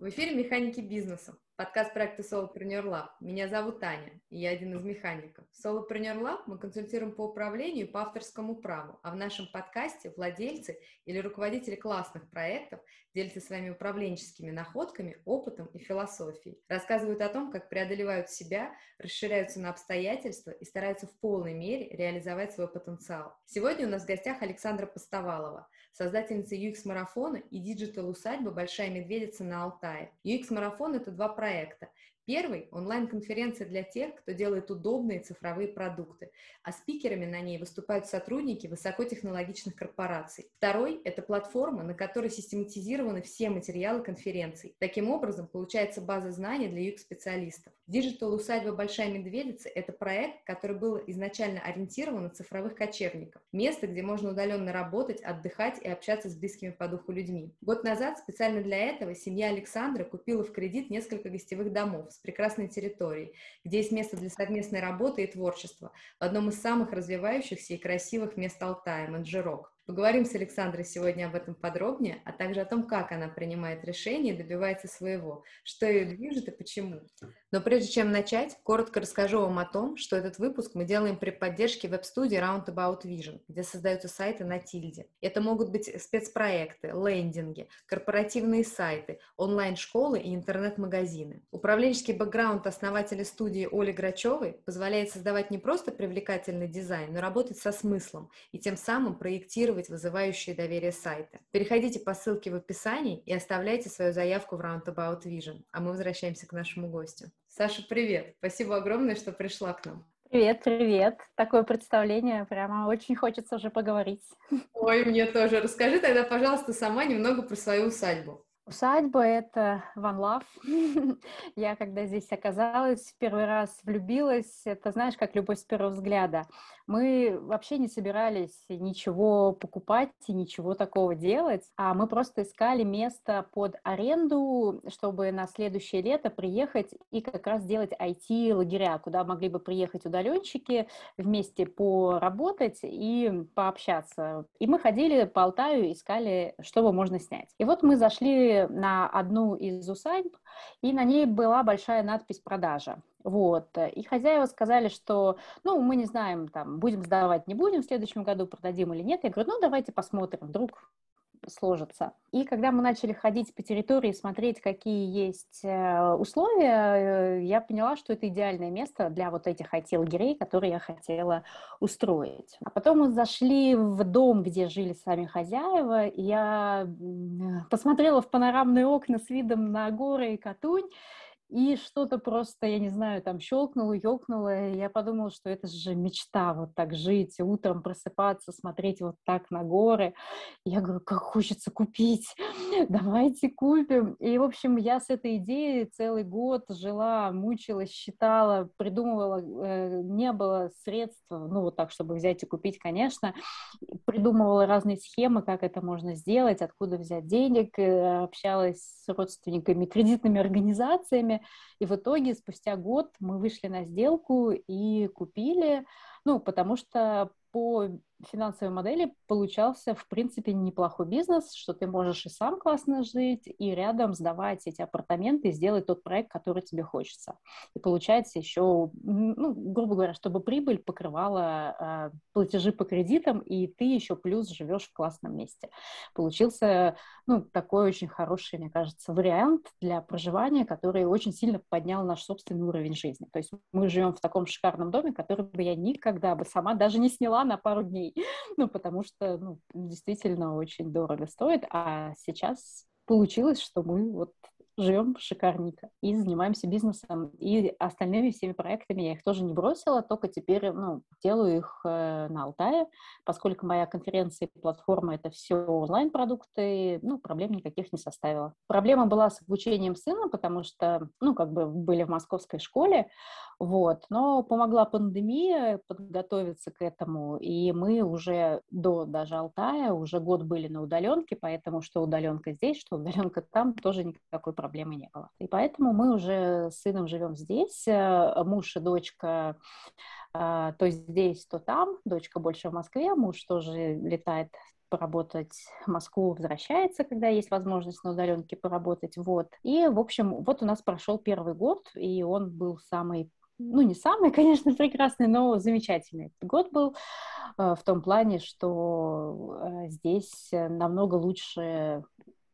В эфире «Механики бизнеса», подкаст проекта Solopreneur Lab. Меня зовут Таня, и я один из механиков. В Solopreneur Lab мы консультируем по управлению и по авторскому праву, а в нашем подкасте владельцы или руководители классных проектов делятся своими управленческими находками, опытом и философией. Рассказывают о том, как преодолевают себя, расширяются на обстоятельства и стараются в полной мере реализовать свой потенциал. Сегодня у нас в гостях Александра Постовалова – создательница UX-марафона и digital-усадьба «Большая медведица» на Алтае. UX-марафон – это два проекта. Первый – онлайн-конференция для тех, кто делает удобные цифровые продукты, а спикерами на ней выступают сотрудники высокотехнологичных корпораций. Второй – это платформа, на которой систематизированы все материалы конференций. Таким образом, получается база знаний для UX-специалистов. Digital усадьба «Большая медведица» – это проект, который был изначально ориентирован на цифровых кочевников. Место, где можно удаленно работать, отдыхать и общаться с близкими по духу людьми. Год назад специально для этого семья Александра купила в кредит несколько гостевых домов с прекрасной территорией, где есть место для совместной работы и творчества в одном из самых развивающихся и красивых мест Алтая – Манджирок. Поговорим с Александрой сегодня об этом подробнее, а также о том, как она принимает решения и добивается своего, что ее движет и почему. Но прежде чем начать, коротко расскажу вам о том, что этот выпуск мы делаем при поддержке веб-студии Roundabout Vision, где создаются сайты на тильде. Это могут быть спецпроекты, лендинги, корпоративные сайты, онлайн-школы и интернет-магазины. Управленческий бэкграунд основателя студии Оли Грачевой позволяет создавать не просто привлекательный дизайн, но работать со смыслом и тем самым проектировать редактировать вызывающие доверие сайты. Переходите по ссылке в описании и оставляйте свою заявку в Roundabout Vision. А мы возвращаемся к нашему гостю. Саша, привет! Спасибо огромное, что пришла к нам. Привет, привет. Такое представление, прямо очень хочется уже поговорить. Ой, мне тоже. Расскажи тогда, пожалуйста, сама немного про свою усадьбу. Усадьба — это One Love. Я, когда здесь оказалась, первый раз влюбилась. Это, знаешь, как любовь с первого взгляда. Мы вообще не собирались ничего покупать и ничего такого делать, а мы просто искали место под аренду, чтобы на следующее лето приехать и как раз сделать IT-лагеря, куда могли бы приехать удаленщики вместе поработать и пообщаться. И мы ходили по Алтаю, искали, что бы можно снять. И вот мы зашли на одну из усадьб, и на ней была большая надпись «Продажа». Вот. И хозяева сказали, что, ну, мы не знаем, там, будем сдавать, не будем в следующем году, продадим или нет. Я говорю, ну, давайте посмотрим, вдруг сложится. И когда мы начали ходить по территории, смотреть, какие есть э, условия, э, я поняла, что это идеальное место для вот этих IT-лагерей, которые я хотела устроить. А потом мы зашли в дом, где жили сами хозяева, и я посмотрела в панорамные окна с видом на горы и Катунь, и что-то просто, я не знаю, там щелкнуло, ёкнуло, и я подумала, что это же мечта, вот так жить, утром просыпаться, смотреть вот так на горы. И я говорю, как хочется купить, давайте купим. И, в общем, я с этой идеей целый год жила, мучилась, считала, придумывала, э, не было средств, ну, вот так, чтобы взять и купить, конечно, придумывала разные схемы, как это можно сделать, откуда взять денег, э, общалась с родственниками, кредитными организациями, и в итоге спустя год мы вышли на сделку и купили, ну, потому что по финансовой модели получался, в принципе, неплохой бизнес, что ты можешь и сам классно жить, и рядом сдавать эти апартаменты и сделать тот проект, который тебе хочется. И получается еще, ну, грубо говоря, чтобы прибыль покрывала э, платежи по кредитам, и ты еще плюс живешь в классном месте. Получился, ну, такой очень хороший, мне кажется, вариант для проживания, который очень сильно поднял наш собственный уровень жизни. То есть мы живем в таком шикарном доме, который бы я никогда бы сама даже не сняла на пару дней ну, потому что, ну, действительно очень дорого стоит, а сейчас получилось, что мы вот живем шикарненько и занимаемся бизнесом. И остальными всеми проектами я их тоже не бросила, только теперь ну, делаю их э, на Алтае, поскольку моя конференция и платформа — это все онлайн-продукты, ну, проблем никаких не составила. Проблема была с обучением сына, потому что, ну, как бы были в московской школе, вот, но помогла пандемия подготовиться к этому, и мы уже до даже Алтая уже год были на удаленке, поэтому что удаленка здесь, что удаленка там, тоже никакой проблемы не было. И поэтому мы уже с сыном живем здесь, э, муж и дочка э, то здесь, то там, дочка больше в Москве, муж тоже летает поработать в Москву, возвращается, когда есть возможность на удаленке поработать, вот. И, в общем, вот у нас прошел первый год, и он был самый ну, не самый, конечно, прекрасный, но замечательный год был э, в том плане, что здесь намного лучше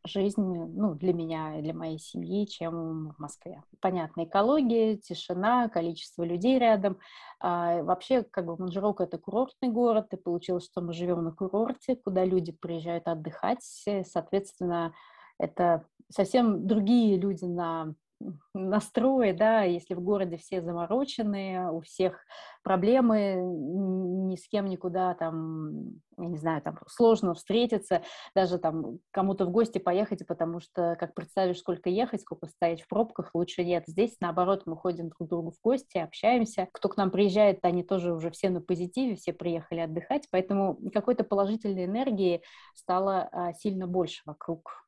жизнь ну, для меня и для моей семьи, чем в Москве. Понятно, экология, тишина, количество людей рядом. А, вообще, как бы Манжирок — это курортный город, и получилось, что мы живем на курорте, куда люди приезжают отдыхать. Соответственно, это совсем другие люди на настрои, да, если в городе все замороченные, у всех проблемы, ни с кем никуда там, я не знаю, там сложно встретиться, даже там кому-то в гости поехать, потому что, как представишь, сколько ехать, сколько стоять в пробках, лучше нет. Здесь, наоборот, мы ходим друг к другу в гости, общаемся. Кто к нам приезжает, они тоже уже все на позитиве, все приехали отдыхать, поэтому какой-то положительной энергии стало а, сильно больше вокруг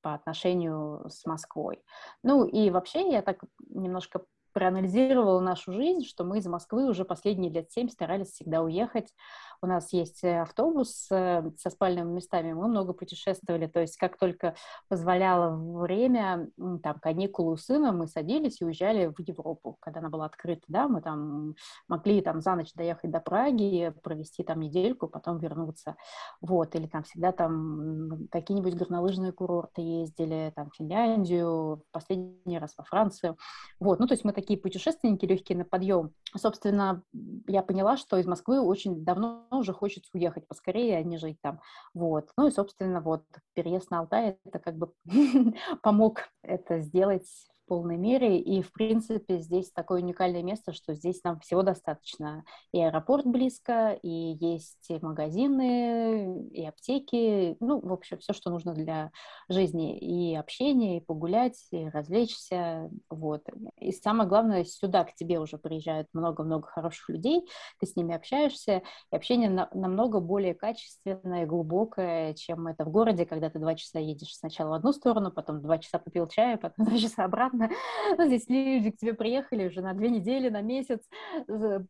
по отношению с Москвой. Ну и вообще я так немножко проанализировала нашу жизнь, что мы из Москвы уже последние лет семь старались всегда уехать у нас есть э, автобус э, со спальными местами, мы много путешествовали, то есть как только позволяло время, там, каникулы у сына, мы садились и уезжали в Европу, когда она была открыта, да, мы там могли там за ночь доехать до Праги, провести там недельку, потом вернуться, вот, или там всегда там какие-нибудь горнолыжные курорты ездили, там, в Финляндию, последний раз во Францию, вот, ну, то есть мы такие путешественники легкие на подъем. Собственно, я поняла, что из Москвы очень давно уже хочется уехать поскорее, а не жить там. Вот. Ну и, собственно, вот переезд на Алтай это как бы помог это сделать полной мере. И, в принципе, здесь такое уникальное место, что здесь нам всего достаточно. И аэропорт близко, и есть магазины, и аптеки. Ну, в общем, все, что нужно для жизни. И общения, и погулять, и развлечься. Вот. И самое главное, сюда к тебе уже приезжают много-много хороших людей, ты с ними общаешься, и общение на, намного более качественное глубокое, чем это в городе, когда ты два часа едешь сначала в одну сторону, потом два часа попил чая, потом два часа обратно. Ну, здесь люди к тебе приехали уже на две недели, на месяц.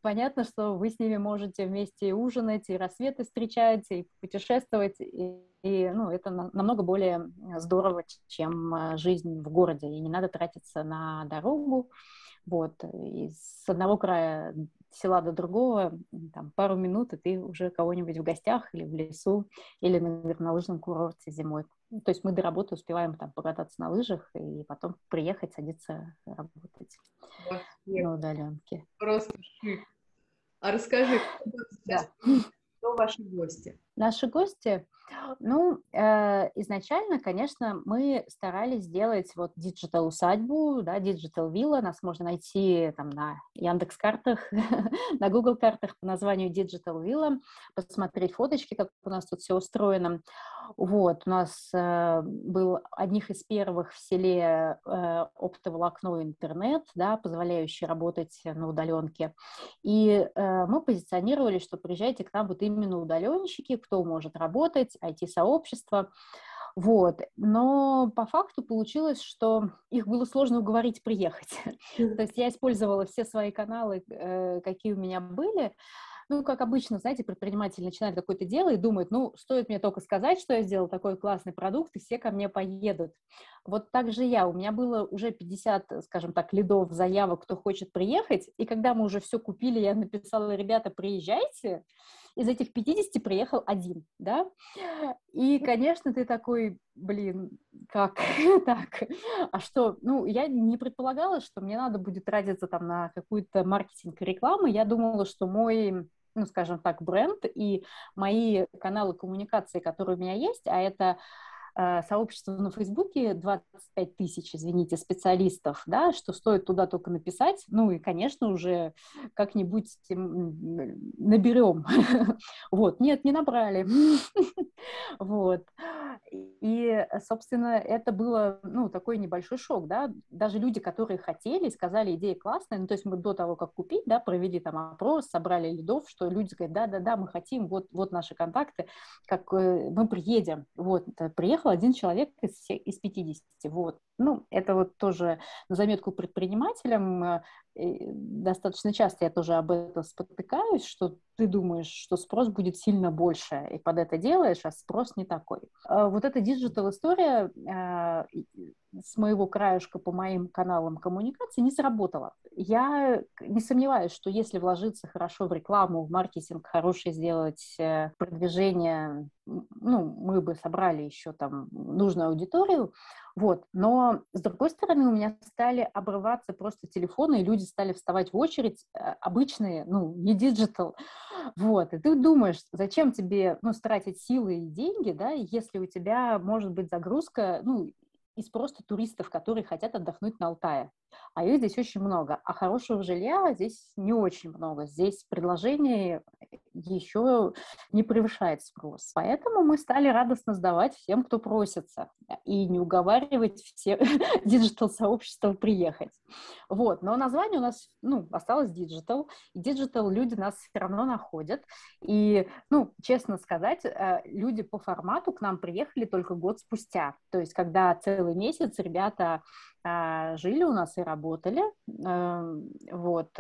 Понятно, что вы с ними можете вместе ужинать, и рассветы встречать, и путешествовать. И, и ну, это намного более здорово, чем а, жизнь в городе. И не надо тратиться на дорогу. Вот. И с одного края села до другого, там, пару минут, и ты уже кого-нибудь в гостях или в лесу, или на горнолыжном курорте зимой. Ну, то есть мы до работы успеваем там покататься на лыжах и потом приехать, садиться работать Вообще. на удаленке. Просто шик. А расскажи, да. кто ваши гости? Наши гости, ну, э, изначально, конечно, мы старались сделать вот digital усадьбу, да, digital вилла, нас можно найти там на Яндекс картах, на Google картах по названию digital вилла, посмотреть фоточки, как у нас тут все устроено. Вот, у нас э, был одних из первых в селе э, оптоволокно интернет, да, позволяющий работать на удаленке. И э, мы позиционировали, что приезжайте к нам вот именно удаленщики, кто может работать, IT-сообщество. Вот. Но по факту получилось, что их было сложно уговорить приехать. То есть я использовала все свои каналы, э, какие у меня были, ну, как обычно, знаете, предприниматель начинает какое-то дело и думает, ну, стоит мне только сказать, что я сделал такой классный продукт, и все ко мне поедут. Вот так же я. У меня было уже 50, скажем так, лидов, заявок, кто хочет приехать, и когда мы уже все купили, я написала, ребята, приезжайте, из этих 50 приехал один, да, и, конечно, ты такой, блин, как так? А что? Ну, я не предполагала, что мне надо будет тратиться там на какую-то маркетинг и рекламу. Я думала, что мой ну, скажем так, бренд и мои каналы коммуникации, которые у меня есть, а это сообщество на Фейсбуке 25 тысяч, извините, специалистов, да, что стоит туда только написать, ну и, конечно, уже как-нибудь наберем. Вот, нет, не набрали. Вот. И, собственно, это было, ну, такой небольшой шок, да, даже люди, которые хотели, сказали, идея классная, ну, то есть мы до того, как купить, да, провели там опрос, собрали лидов, что люди говорят, да-да-да, мы хотим, вот, вот наши контакты, как э, мы приедем, вот, приехали приехал один человек из, всех, из 50. Вот. Ну, это вот тоже на заметку предпринимателям. Э, достаточно часто я тоже об этом спотыкаюсь, что ты думаешь, что спрос будет сильно больше, и под это делаешь, а спрос не такой. А вот эта диджитал-история а, с моего краешка по моим каналам коммуникации не сработала. Я не сомневаюсь, что если вложиться хорошо в рекламу, в маркетинг, хорошее сделать э, продвижение, ну, мы бы собрали еще там нужную аудиторию, вот. Но, с другой стороны, у меня стали обрываться просто телефоны, и люди стали вставать в очередь, э, обычные, ну, не digital. Вот. И ты думаешь, зачем тебе, ну, тратить силы и деньги, да, если у тебя может быть загрузка, ну, из просто туристов, которые хотят отдохнуть на Алтае. А их здесь очень много. А хорошего жилья здесь не очень много. Здесь предложение еще не превышает спрос. Поэтому мы стали радостно сдавать всем, кто просится, и не уговаривать все digital-сообщество приехать. Вот. Но название у нас ну, осталось digital. И digital люди нас все равно находят. И, ну, честно сказать, э, люди по формату к нам приехали только год спустя. То есть, когда целый месяц ребята а, жили у нас и работали. Эм, вот.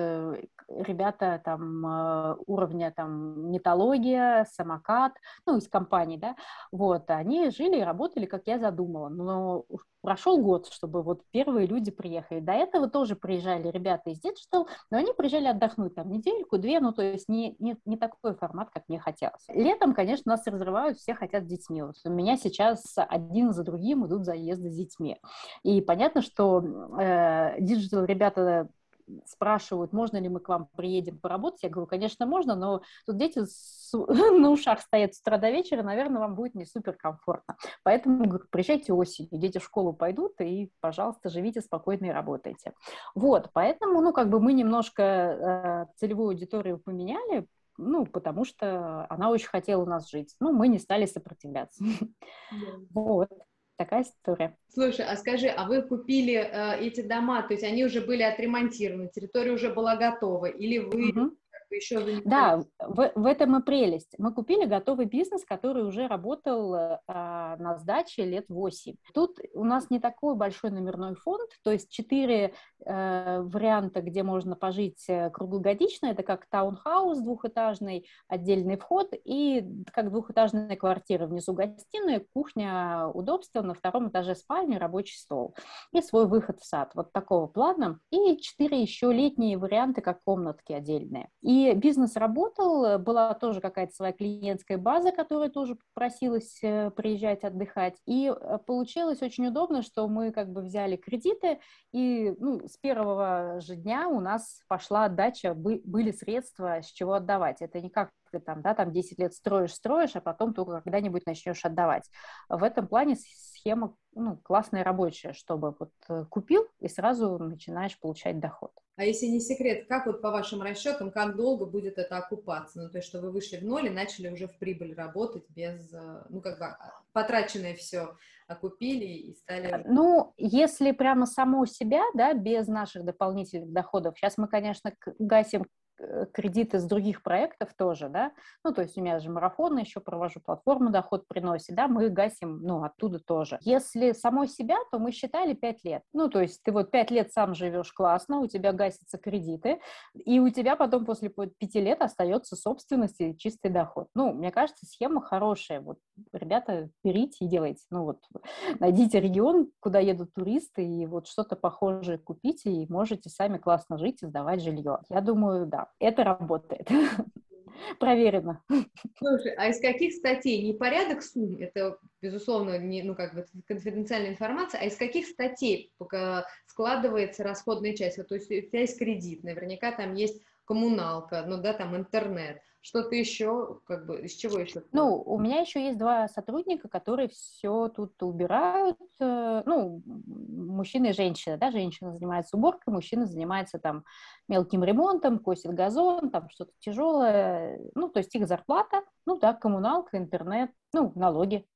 Ребята там э, уровня там металлогия, самокат, ну, из компаний, да, вот, они жили и работали, как я задумала. Но прошел год, чтобы вот первые люди приехали. До этого тоже приезжали ребята из Digital, но они приезжали отдохнуть там недельку, две, ну, то есть не, не, не такой формат, как мне хотелось. Летом, конечно, нас разрывают, все хотят с детьми. Вот у меня сейчас один за другим идут заезды с детьми. И понятно, что э, Digital ребята спрашивают, можно ли мы к вам приедем поработать. Я говорю, конечно, можно, но тут дети с, на ушах стоят с утра до вечера, наверное, вам будет не супер комфортно. Поэтому говорю, приезжайте осенью, дети в школу пойдут, и, пожалуйста, живите спокойно и работайте. Вот, поэтому, ну, как бы мы немножко э, целевую аудиторию поменяли, ну, потому что она очень хотела у нас жить. Ну, мы не стали сопротивляться. Yeah. Вот такая история. Слушай, а скажи, а вы купили э, эти дома, то есть они уже были отремонтированы, территория уже была готова, или вы угу еще Да, в, в этом и прелесть. Мы купили готовый бизнес, который уже работал э, на сдаче лет 8. Тут у нас не такой большой номерной фонд, то есть четыре э, варианта, где можно пожить э, круглогодично. Это как таунхаус двухэтажный, отдельный вход и как двухэтажная квартира. Внизу гостиная, кухня, удобства, на втором этаже спальня, рабочий стол и свой выход в сад. Вот такого плана. И четыре еще летние варианты, как комнатки отдельные. И бизнес работал, была тоже какая-то своя клиентская база, которая тоже просилась э, приезжать отдыхать. И э, получилось очень удобно, что мы как бы взяли кредиты, и ну, с первого же дня у нас пошла отдача, были средства, с чего отдавать. Это не как ты там, да, там 10 лет строишь, строишь, а потом только когда-нибудь начнешь отдавать. В этом плане схема ну, классная рабочая, чтобы вот э, купил и сразу начинаешь получать доход. А если не секрет, как вот по вашим расчетам, как долго будет это окупаться? Ну, то есть, что вы вышли в ноль и начали уже в прибыль работать без, э, ну, как бы а, потраченное все окупили и стали... Ну, если прямо само себя, да, без наших дополнительных доходов, сейчас мы, конечно, гасим Э, кредиты с других проектов тоже, да, ну, то есть у меня же марафоны еще провожу, платформу доход приносит, да, мы гасим, ну, оттуда тоже. Если самой себя, то мы считали 5 лет, ну, то есть ты вот 5 лет сам живешь классно, у тебя гасятся кредиты, и у тебя потом после 5 лет остается собственность и чистый доход. Ну, мне кажется, схема хорошая, вот, ребята, берите и делайте, ну, вот, найдите регион, куда едут туристы, и вот что-то похожее купите, и можете сами классно жить и сдавать жилье. Я думаю, да, это работает. Проверено. Слушай, а из каких статей? Не порядок сумм, это, безусловно, не, ну, как бы конфиденциальная информация, а из каких статей складывается расходная часть? То есть у тебя есть кредит, наверняка там есть коммуналка, ну да, там интернет. Что-то еще, как бы, из чего еще? Ну, у меня еще есть два сотрудника, которые все тут убирают. Э, ну, мужчина и женщина, да, женщина занимается уборкой, мужчина занимается там мелким ремонтом, косит газон, там что-то тяжелое. Ну, то есть их зарплата, ну да, коммуналка, интернет, ну, налоги.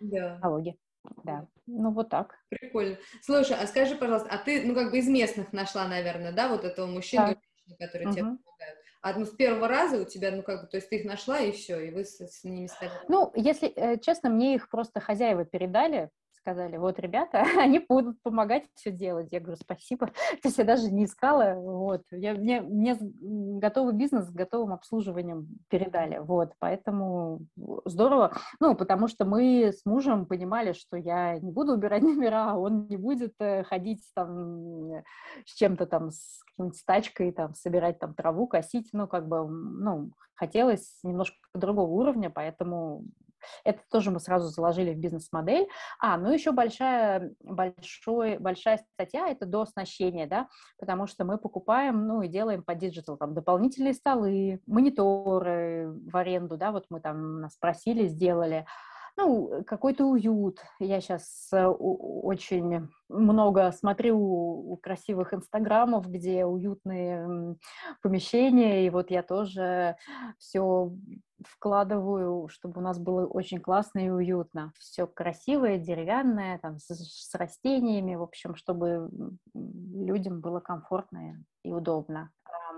Да. Налоги. Да, ну вот так. Прикольно. Слушай, а скажи, пожалуйста, а ты, ну, как бы из местных нашла, наверное, да, вот этого мужчину, да. который угу. тебе помогает? Одну с первого раза у тебя, ну, как бы, то есть ты их нашла, и все, и вы с, с ними стали... Ну, если э, честно, мне их просто хозяева передали, сказали, вот, ребята, они будут помогать все делать. Я говорю, спасибо. То есть я даже не искала, вот. Я, мне, мне готовый бизнес с готовым обслуживанием передали, вот. Поэтому здорово. Ну, потому что мы с мужем понимали, что я не буду убирать номера, а он не будет э, ходить там с чем-то там, с какой-нибудь тачкой, там, собирать там траву, косить. Ну, как бы, ну, хотелось немножко другого уровня, поэтому это тоже мы сразу заложили в бизнес-модель. А, ну еще большая, большой, большая статья – это дооснащения, да, потому что мы покупаем, ну и делаем по digital, там, дополнительные столы, мониторы в аренду, да, вот мы там нас просили, сделали ну, какой-то уют. Я сейчас э, очень много смотрю красивых инстаграмов, где уютные помещения, и вот я тоже все вкладываю, чтобы у нас было очень классно и уютно. Все красивое, деревянное, там, с, с растениями, в общем, чтобы людям было комфортно и удобно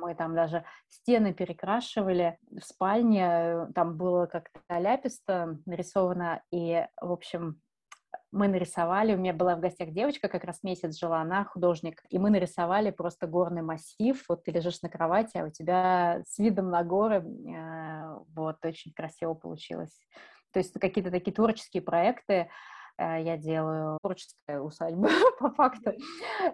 мы там даже стены перекрашивали в спальне, э, там было как-то ляписто нарисовано, и, в общем, мы нарисовали, у меня была в гостях девочка, как раз месяц жила, она художник, и мы нарисовали просто горный массив, вот ты лежишь на кровати, а у тебя с видом на горы, э, вот, очень красиво получилось. То есть какие-то такие творческие проекты, я делаю творческая усадьба по факту.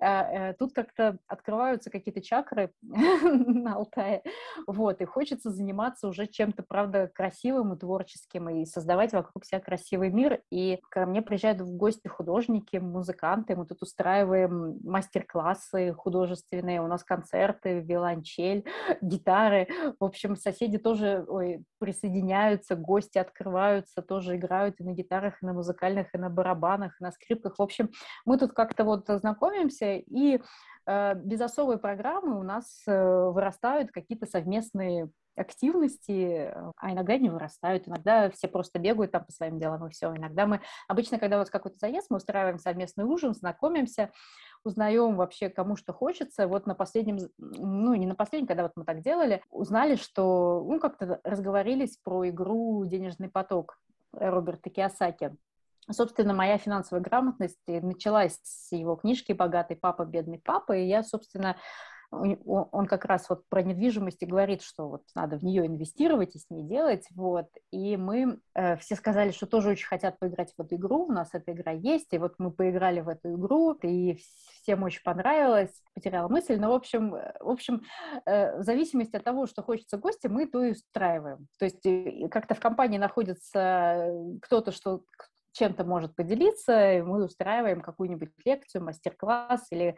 Э, э, тут как-то открываются какие-то чакры на Алтае, вот, и хочется заниматься уже чем-то, правда, красивым и творческим, и создавать вокруг себя красивый мир, и ко мне приезжают в гости художники, музыканты, мы тут устраиваем мастер-классы художественные, у нас концерты, виолончель, гитары, в общем, соседи тоже ой, присоединяются, гости открываются, тоже играют и на гитарах, и на музыкальных, и на барабанах, на скрипках. В общем, мы тут как-то вот знакомимся, и э, без особой программы у нас э, вырастают какие-то совместные активности, а иногда не вырастают, иногда все просто бегают там по своим делам и все. Иногда мы, обычно, когда вот какой-то заезд, мы устраиваем совместный ужин, знакомимся, узнаем вообще, кому что хочется. Вот на последнем, ну, не на последнем, когда вот мы так делали, узнали, что, ну, как-то разговорились про игру «Денежный поток» Роберта Киосаки. Собственно, моя финансовая грамотность началась с его книжки «Богатый папа, бедный папа», и я, собственно, он как раз вот про недвижимость и говорит, что вот надо в нее инвестировать и с ней делать, вот, и мы э, все сказали, что тоже очень хотят поиграть в эту игру, у нас эта игра есть, и вот мы поиграли в эту игру, и всем очень понравилось, потеряла мысль, но, в общем, э, в общем, э, в зависимости от того, что хочется гости, мы то и устраиваем, то есть э, как-то в компании находится кто-то, что чем-то может поделиться, и мы устраиваем какую-нибудь лекцию, мастер-класс или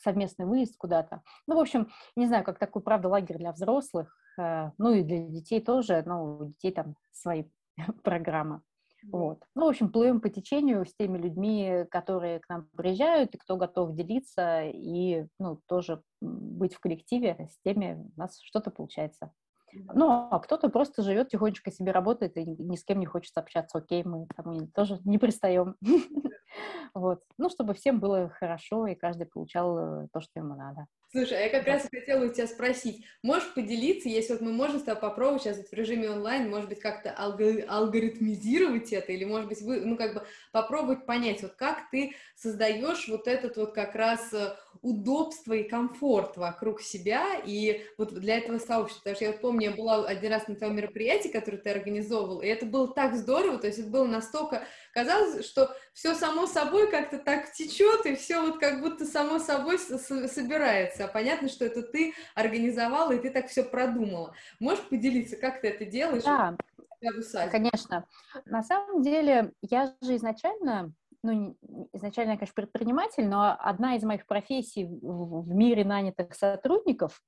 совместный выезд куда-то. Ну, в общем, не знаю, как такой, правда, лагерь для взрослых, э, ну и для детей тоже, но у детей там свои программы. Вот. Ну, в общем, плывем по течению с теми людьми, которые к нам приезжают, и кто готов делиться, и, ну, тоже быть в коллективе с теми, у нас что-то получается. Ну, а кто-то просто живет тихонечко себе работает и ни с кем не хочет общаться. Окей, мы там тоже не пристаем. Вот. Ну, чтобы всем было хорошо, и каждый получал э, то, что ему надо. Слушай, а я как да. раз хотела у тебя спросить, можешь поделиться, если вот мы можем с тобой попробовать сейчас в режиме онлайн, может быть, как-то алгоритмизировать это, или, может быть, вы, ну, как бы попробовать понять, вот как ты создаешь вот этот вот как раз э, удобство и комфорт вокруг себя, и вот для этого сообщества, потому что я вот помню, я была один раз на твоем мероприятии, которое ты организовывал, и это было так здорово, то есть это было настолько, казалось, что все само собой как-то так течет, и все вот как будто само собой собирается, а понятно, что это ты организовала, и ты так все продумала. Можешь поделиться, как ты это делаешь? Да, конечно. На самом деле, я же изначально ну, изначально я, конечно, предприниматель, но одна из моих профессий в мире нанятых сотрудников,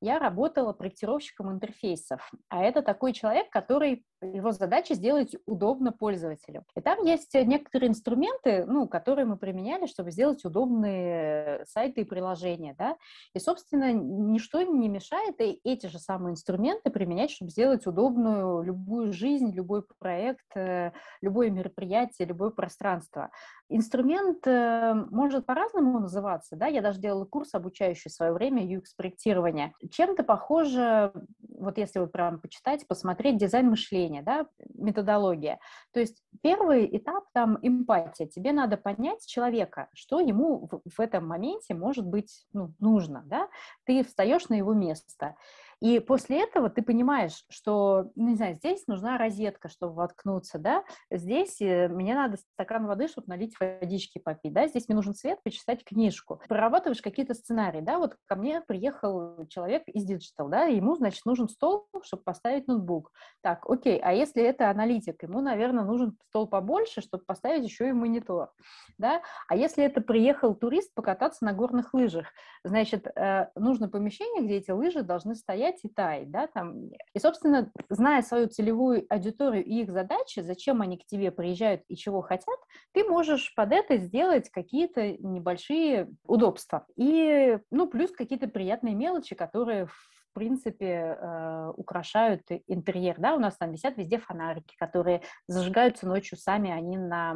я работала проектировщиком интерфейсов. А это такой человек, который, его задача сделать удобно пользователю. И там есть некоторые инструменты, ну, которые мы применяли, чтобы сделать удобные сайты и приложения, да. И, собственно, ничто не мешает эти же самые инструменты применять, чтобы сделать удобную любую жизнь, любой проект, э, любое мероприятие, любое пространство. Книжка. Инструмент э, может по-разному называться, да, я даже делала курс, обучающий в свое время UX-проектирования. Чем-то похоже, вот если вы прям почитать, посмотреть дизайн мышления, да, методология. То есть первый этап там эмпатия. Тебе надо понять человека, что ему в, в этом моменте может быть ну, нужно, да. Ты встаешь на его место. И после этого ты понимаешь, что, ну, не знаю, здесь нужна розетка, чтобы воткнуться, да, здесь э, мне надо стакан воды, чтобы налить водички попить, да, здесь мне нужен свет, почитать книжку. Прорабатываешь какие-то сценарии, да, вот ко мне приехал человек из digital, да, ему, значит, нужен стол, чтобы поставить ноутбук. Так, окей, а если это аналитик, ему, наверное, нужен стол побольше, чтобы поставить еще и монитор, да, а если это приехал турист покататься на горных лыжах, значит, э, нужно помещение, где эти лыжи должны стоять гулять и таять, да, там. И, собственно, зная свою целевую аудиторию и их задачи, зачем они к тебе приезжают и чего хотят, ты можешь под это сделать какие-то небольшие удобства. И, ну, плюс какие-то приятные мелочи, которые в принципе, э, украшают интерьер. Да? У нас там висят везде фонарики, которые зажигаются ночью сами, они на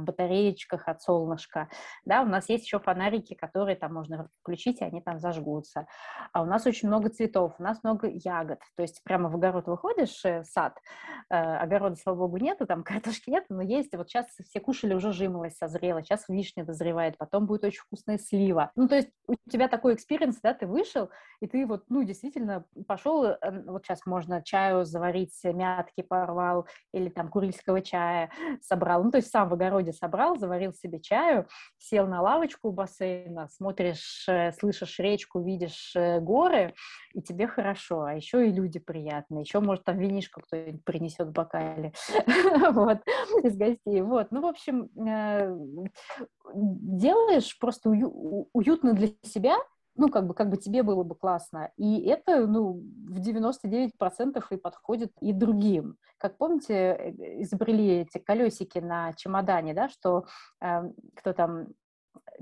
батареечках от солнышка. Да? У нас есть еще фонарики, которые там можно включить, и они там зажгутся. А у нас очень много цветов, у нас много ягод. То есть прямо в огород выходишь, э, сад, э, огорода, слава богу, нету, там картошки нет, но есть. Вот сейчас все кушали, уже жимолость созрела, сейчас вишня дозревает, потом будет очень вкусная слива. Ну, то есть у тебя такой experience, да, ты вышел, и ты вот, ну, действительно действительно пошел, э, вот сейчас можно чаю заварить, мятки порвал или там курильского чая собрал, ну, то есть сам в огороде собрал, заварил себе чаю, сел на лавочку у бассейна, смотришь, э, слышишь речку, видишь э, горы, и тебе хорошо, а еще и люди приятные, еще, может, там винишко кто-нибудь принесет в бокале, вот, из гостей, вот, ну, в общем, делаешь просто уютно для себя, ну, как бы, как бы тебе было бы классно. И это, ну, в 99% и подходит и другим. Как помните, э, изобрели эти колесики на чемодане, да, что э, кто там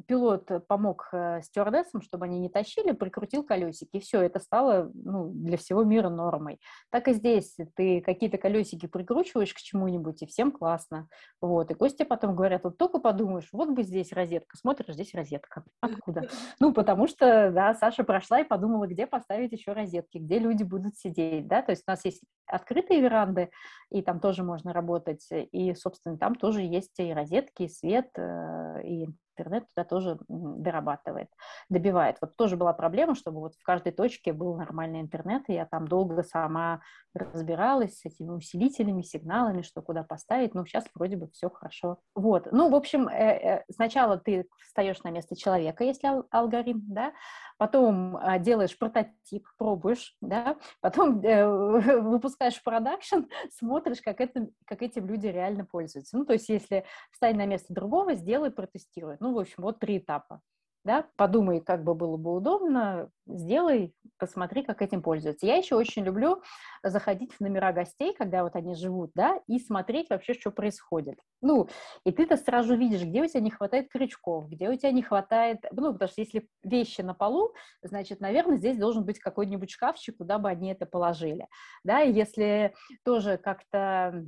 пилот помог э, стюардессам, чтобы они не тащили, прикрутил колесики, и все, это стало ну, для всего мира нормой. Так и здесь ты какие-то колесики прикручиваешь к чему-нибудь, и всем классно. Вот. И гости потом говорят, вот только подумаешь, вот бы здесь розетка, смотришь, здесь розетка. Откуда? Ну, потому что, да, Саша прошла и подумала, где поставить еще розетки, где люди будут сидеть, да, то есть у нас есть открытые веранды, и там тоже можно работать, и, собственно, там тоже есть и розетки, и свет, э, и интернет туда тоже дорабатывает, добивает. Вот тоже была проблема, чтобы вот в каждой точке был нормальный интернет, и я там долго сама разбиралась с этими усилителями, сигналами, что куда поставить, но сейчас вроде бы все хорошо. Вот, ну, в общем, э, э, сначала ты встаешь на место человека, если алгоритм, да, потом а, делаешь прототип, пробуешь, да, потом э, выпускаешь продакшн, смотришь, как, это, как этим люди реально пользуются. Ну, то есть если встань на место другого, сделай, протестируй. Ну, в общем, вот три этапа да, подумай, как бы было бы удобно, сделай, посмотри, как этим пользуются. Я еще очень люблю заходить в номера гостей, когда вот они живут, да, и смотреть вообще, что происходит. Ну, и ты-то сразу видишь, где у тебя не хватает крючков, где у тебя не хватает, ну, потому что если вещи на полу, значит, наверное, здесь должен быть какой-нибудь шкафчик, куда бы они это положили, да, если тоже как-то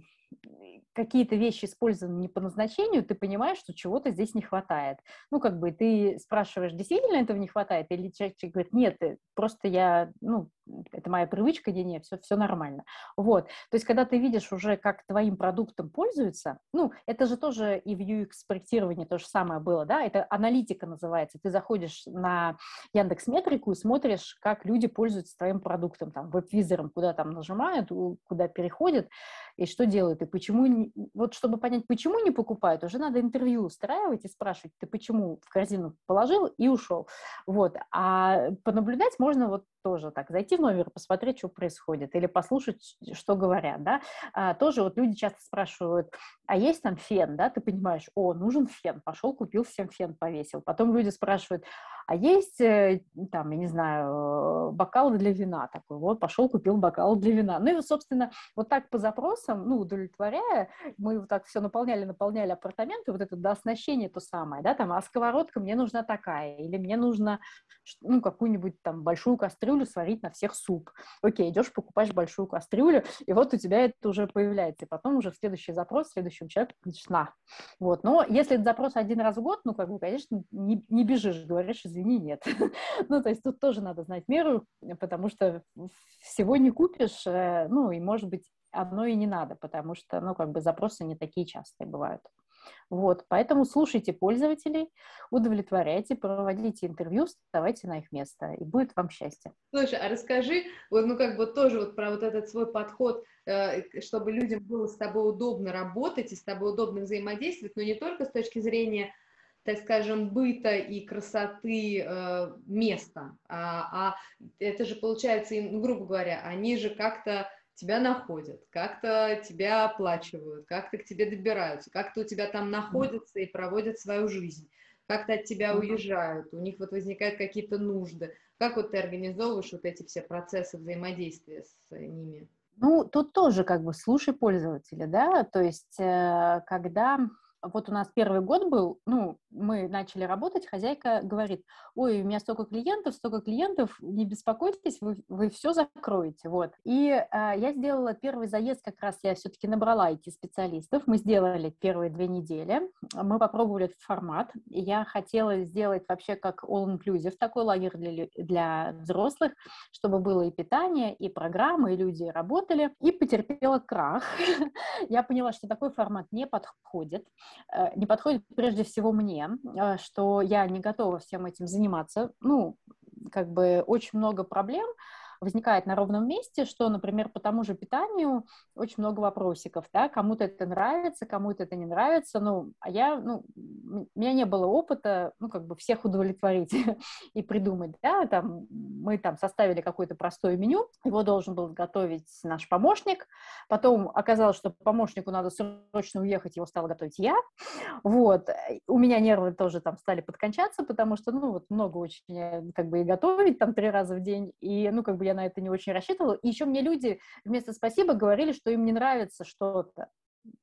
какие-то вещи использованы не по назначению, ты понимаешь, что чего-то здесь не хватает. Ну, как бы ты спрашиваешь, действительно этого не хватает, или человек говорит, нет, э, просто я, ну, это моя привычка, не, не, все, все нормально. Вот. То есть, когда ты видишь уже, как твоим продуктом пользуются, ну, это же тоже и в UX-проектировании то же самое было, да, это аналитика называется. Ты заходишь на Яндекс Метрику и смотришь, как люди пользуются твоим продуктом, там, веб-визором, куда там нажимают, куда переходят, и что делают, и почему, вот чтобы понять, почему не покупают, уже надо интервью устраивать и спрашивать, ты почему в корзину положил и ушел. Вот. А понаблюдать можно вот тоже так, зайти номер, посмотреть, что происходит, или послушать, что говорят, да. А, тоже вот люди часто спрашивают, а есть там фен, да, ты понимаешь, о, нужен фен, пошел, купил всем фен, повесил. Потом люди спрашивают, А есть, э, там, я не знаю, бокал для вина такой, вот, пошел, купил бокал для вина. Ну и, собственно, вот так по запросам, ну, удовлетворяя, мы вот так все наполняли, наполняли апартаменты, вот это до оснащения то самое, да, там, а сковородка мне нужна такая, или мне нужно, ну, какую-нибудь там большую кастрюлю сварить на всех суп. Окей, идешь, покупаешь большую кастрюлю, и вот у тебя это уже появляется, и потом уже следующий запрос, следующему человеку говоришь, на. Вот, но если этот запрос один раз в год, ну, как бы, конечно, не, не бежишь, говоришь, извини, нет. ну, то есть тут тоже надо знать меру, потому что всего не купишь, э, ну, и, может быть, одно и не надо, потому что, ну, как бы запросы не такие частые бывают. Вот, поэтому слушайте пользователей, удовлетворяйте, проводите интервью, вставайте на их место, и будет вам счастье. Слушай, а расскажи, вот, ну, как бы тоже вот про вот этот свой подход, э, чтобы людям было с тобой удобно работать и с тобой удобно взаимодействовать, но не только с точки зрения так скажем, быта и красоты э, места, а, а это же получается, ну, грубо говоря, они же как-то тебя находят, как-то тебя оплачивают, как-то к тебе добираются, как-то у тебя там находятся и проводят свою жизнь, как-то от тебя уезжают, у них вот возникают какие-то нужды. Как вот ты организовываешь вот эти все процессы взаимодействия с ними? Ну, тут тоже как бы слушай пользователя, да, то есть э, когда вот у нас первый год был, ну, мы начали работать, хозяйка говорит, ой, у меня столько клиентов, столько клиентов, не беспокойтесь, вы, вы все закроете, вот. И э, я сделала первый заезд, как раз я все-таки набрала эти специалистов, мы сделали первые две недели, мы попробовали этот формат, я хотела сделать вообще как all-inclusive, такой лагерь для, для взрослых, чтобы было и питание, и программы, и люди работали, и потерпела крах. Я поняла, что такой формат не подходит, не подходит прежде всего мне, э, что я не готова всем этим заниматься. Ну, как бы очень много проблем, возникает на ровном месте, что, например, по тому же питанию очень много вопросиков, да, кому-то это нравится, кому-то это не нравится, ну, а я, ну, у меня не было опыта, ну, как бы всех удовлетворить и придумать, да, там, мы там составили какое-то простое меню, его должен был готовить наш помощник, потом оказалось, что помощнику надо срочно уехать, его стала готовить я, вот, у меня нервы тоже там стали подкончаться, потому что, ну, вот много очень, э, как бы, и готовить там три раза в день, и, ну, как бы я на это не очень рассчитывала. И еще мне люди вместо спасибо говорили, что им не нравится что-то.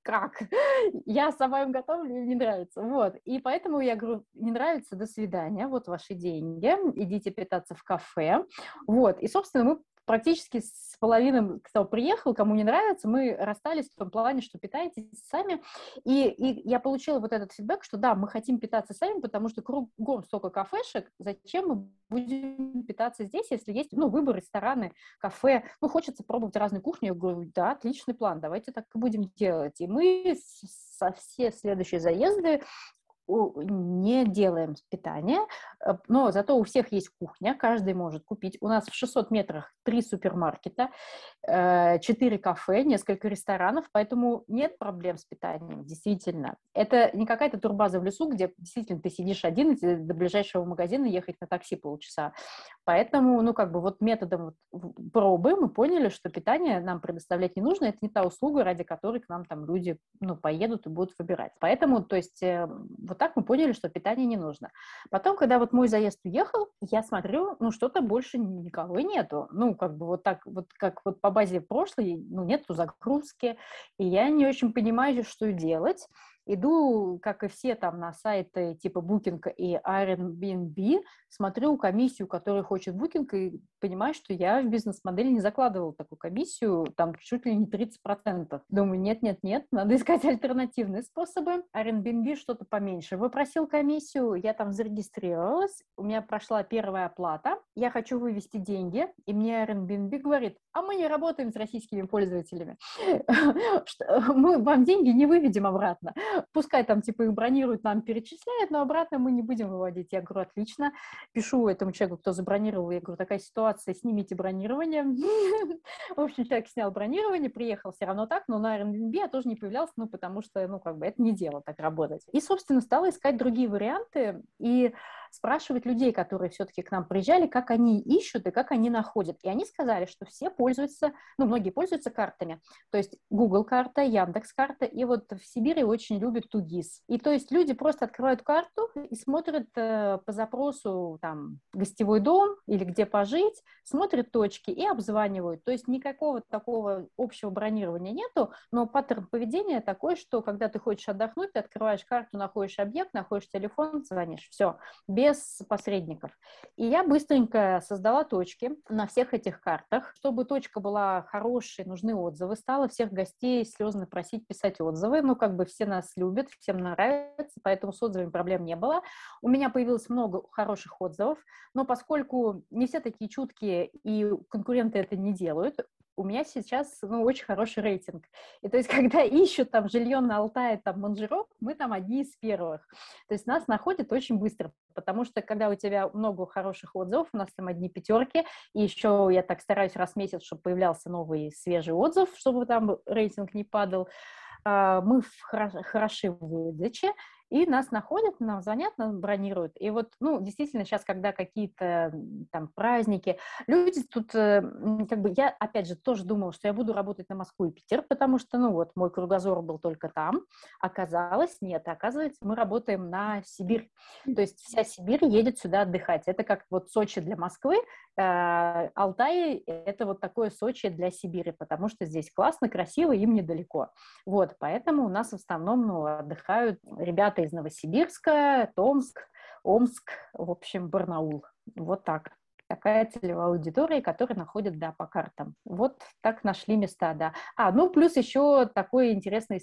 Как? Я сама им готовлю, им не нравится. Вот. И поэтому я говорю, не нравится, до свидания, вот ваши деньги, идите питаться в кафе. Вот. И, собственно, мы практически с половиной, кто приехал, кому не нравится, мы расстались в том плане, что питаетесь сами. И, и я получила вот этот фидбэк, что да, мы хотим питаться сами, потому что кругом столько кафешек, зачем мы будем питаться здесь, если есть ну, выбор, рестораны, кафе. Ну, хочется пробовать разные кухни. Я говорю, да, отличный план, давайте так и будем делать. И мы со все следующие заезды не делаем питание, э, но зато у всех есть кухня, каждый может купить. У нас в 600 метрах три супермаркета, э, четыре кафе, несколько ресторанов, поэтому нет проблем с питанием, действительно. Это не какая-то турбаза в лесу, где действительно ты сидишь один, и до ближайшего магазина ехать на такси полчаса. Поэтому, ну, как бы вот методом пробы мы поняли, что питание нам предоставлять не нужно, это не та услуга, ради которой к нам там люди, ну, поедут и будут выбирать. Поэтому, то есть, э, вот так мы поняли, что питание не нужно. Потом, когда вот мой заезд уехал, я смотрю, ну, что-то больше никого нету. Ну, как бы вот так, вот как вот по базе прошлой, ну, нету загрузки, и я не очень понимаю, что делать иду, как и все там на сайты типа Booking и Airbnb, смотрю комиссию, которую хочет Booking, и понимаю, что я в бизнес-модели не закладывала такую комиссию, там чуть ли не 30%. Думаю, нет-нет-нет, надо искать альтернативные способы. Airbnb что-то поменьше. Выпросил комиссию, я там зарегистрировалась, у меня прошла первая оплата, я хочу вывести деньги, и мне Airbnb говорит, а мы не работаем с российскими пользователями. Мы вам деньги не выведем обратно пускай там типа их бронируют, нам перечисляют, но обратно мы не будем выводить. Я говорю, отлично. Пишу этому человеку, кто забронировал, я говорю, такая ситуация, снимите бронирование. В общем, человек снял бронирование, приехал все равно так, но на Airbnb я тоже не появлялся, ну, потому что, ну, как бы это не дело так работать. И, собственно, стала искать другие варианты, и спрашивать людей, которые все-таки к нам приезжали, как они ищут и как они находят. И они сказали, что все пользуются, ну, многие пользуются картами. То есть Google карта, Яндекс карта, и вот в Сибири очень любят Тугис. И то есть люди просто открывают карту и смотрят э, по запросу там гостевой дом или где пожить, смотрят точки и обзванивают. То есть никакого такого общего бронирования нету, но паттерн поведения такой, что когда ты хочешь отдохнуть, ты открываешь карту, находишь объект, находишь телефон, звонишь. Все, без посредников. И я быстренько создала точки на всех этих картах. Чтобы точка была хорошей, нужны отзывы. Стала всех гостей слезно просить писать отзывы. Ну, как бы все нас любят, всем нравится, поэтому с отзывами проблем не было. У меня появилось много хороших отзывов, но поскольку не все такие чуткие и конкуренты это не делают, у меня сейчас, ну, очень хороший рейтинг. И то есть, когда ищут там жилье на Алтае, там, Манжирок, мы там одни из первых. То есть нас находят очень быстро, потому что когда у тебя много хороших отзывов, у нас там одни пятерки, и еще я так стараюсь раз в месяц, чтобы появлялся новый свежий отзыв, чтобы там рейтинг не падал, а, мы хороши в выдаче, и нас находят, нам звонят, нам бронируют. И вот, ну, действительно, сейчас, когда какие-то там праздники, люди тут, э, как бы, я, опять же, тоже думала, что я буду работать на Москву и Питер, потому что, ну, вот, мой кругозор был только там. Оказалось, нет, оказывается, мы работаем на Сибирь. То есть вся Сибирь едет сюда отдыхать. Это как вот Сочи для Москвы, э, Алтай — это вот такое Сочи для Сибири, потому что здесь классно, красиво, им недалеко. Вот, поэтому у нас в основном, ну, отдыхают ребята из Новосибирска, Томск, Омск, в общем, Барнаул. Вот так. Такая целевая аудитория, которая находит, да, по картам. Вот так нашли места, да. А, ну, плюс еще такой интересный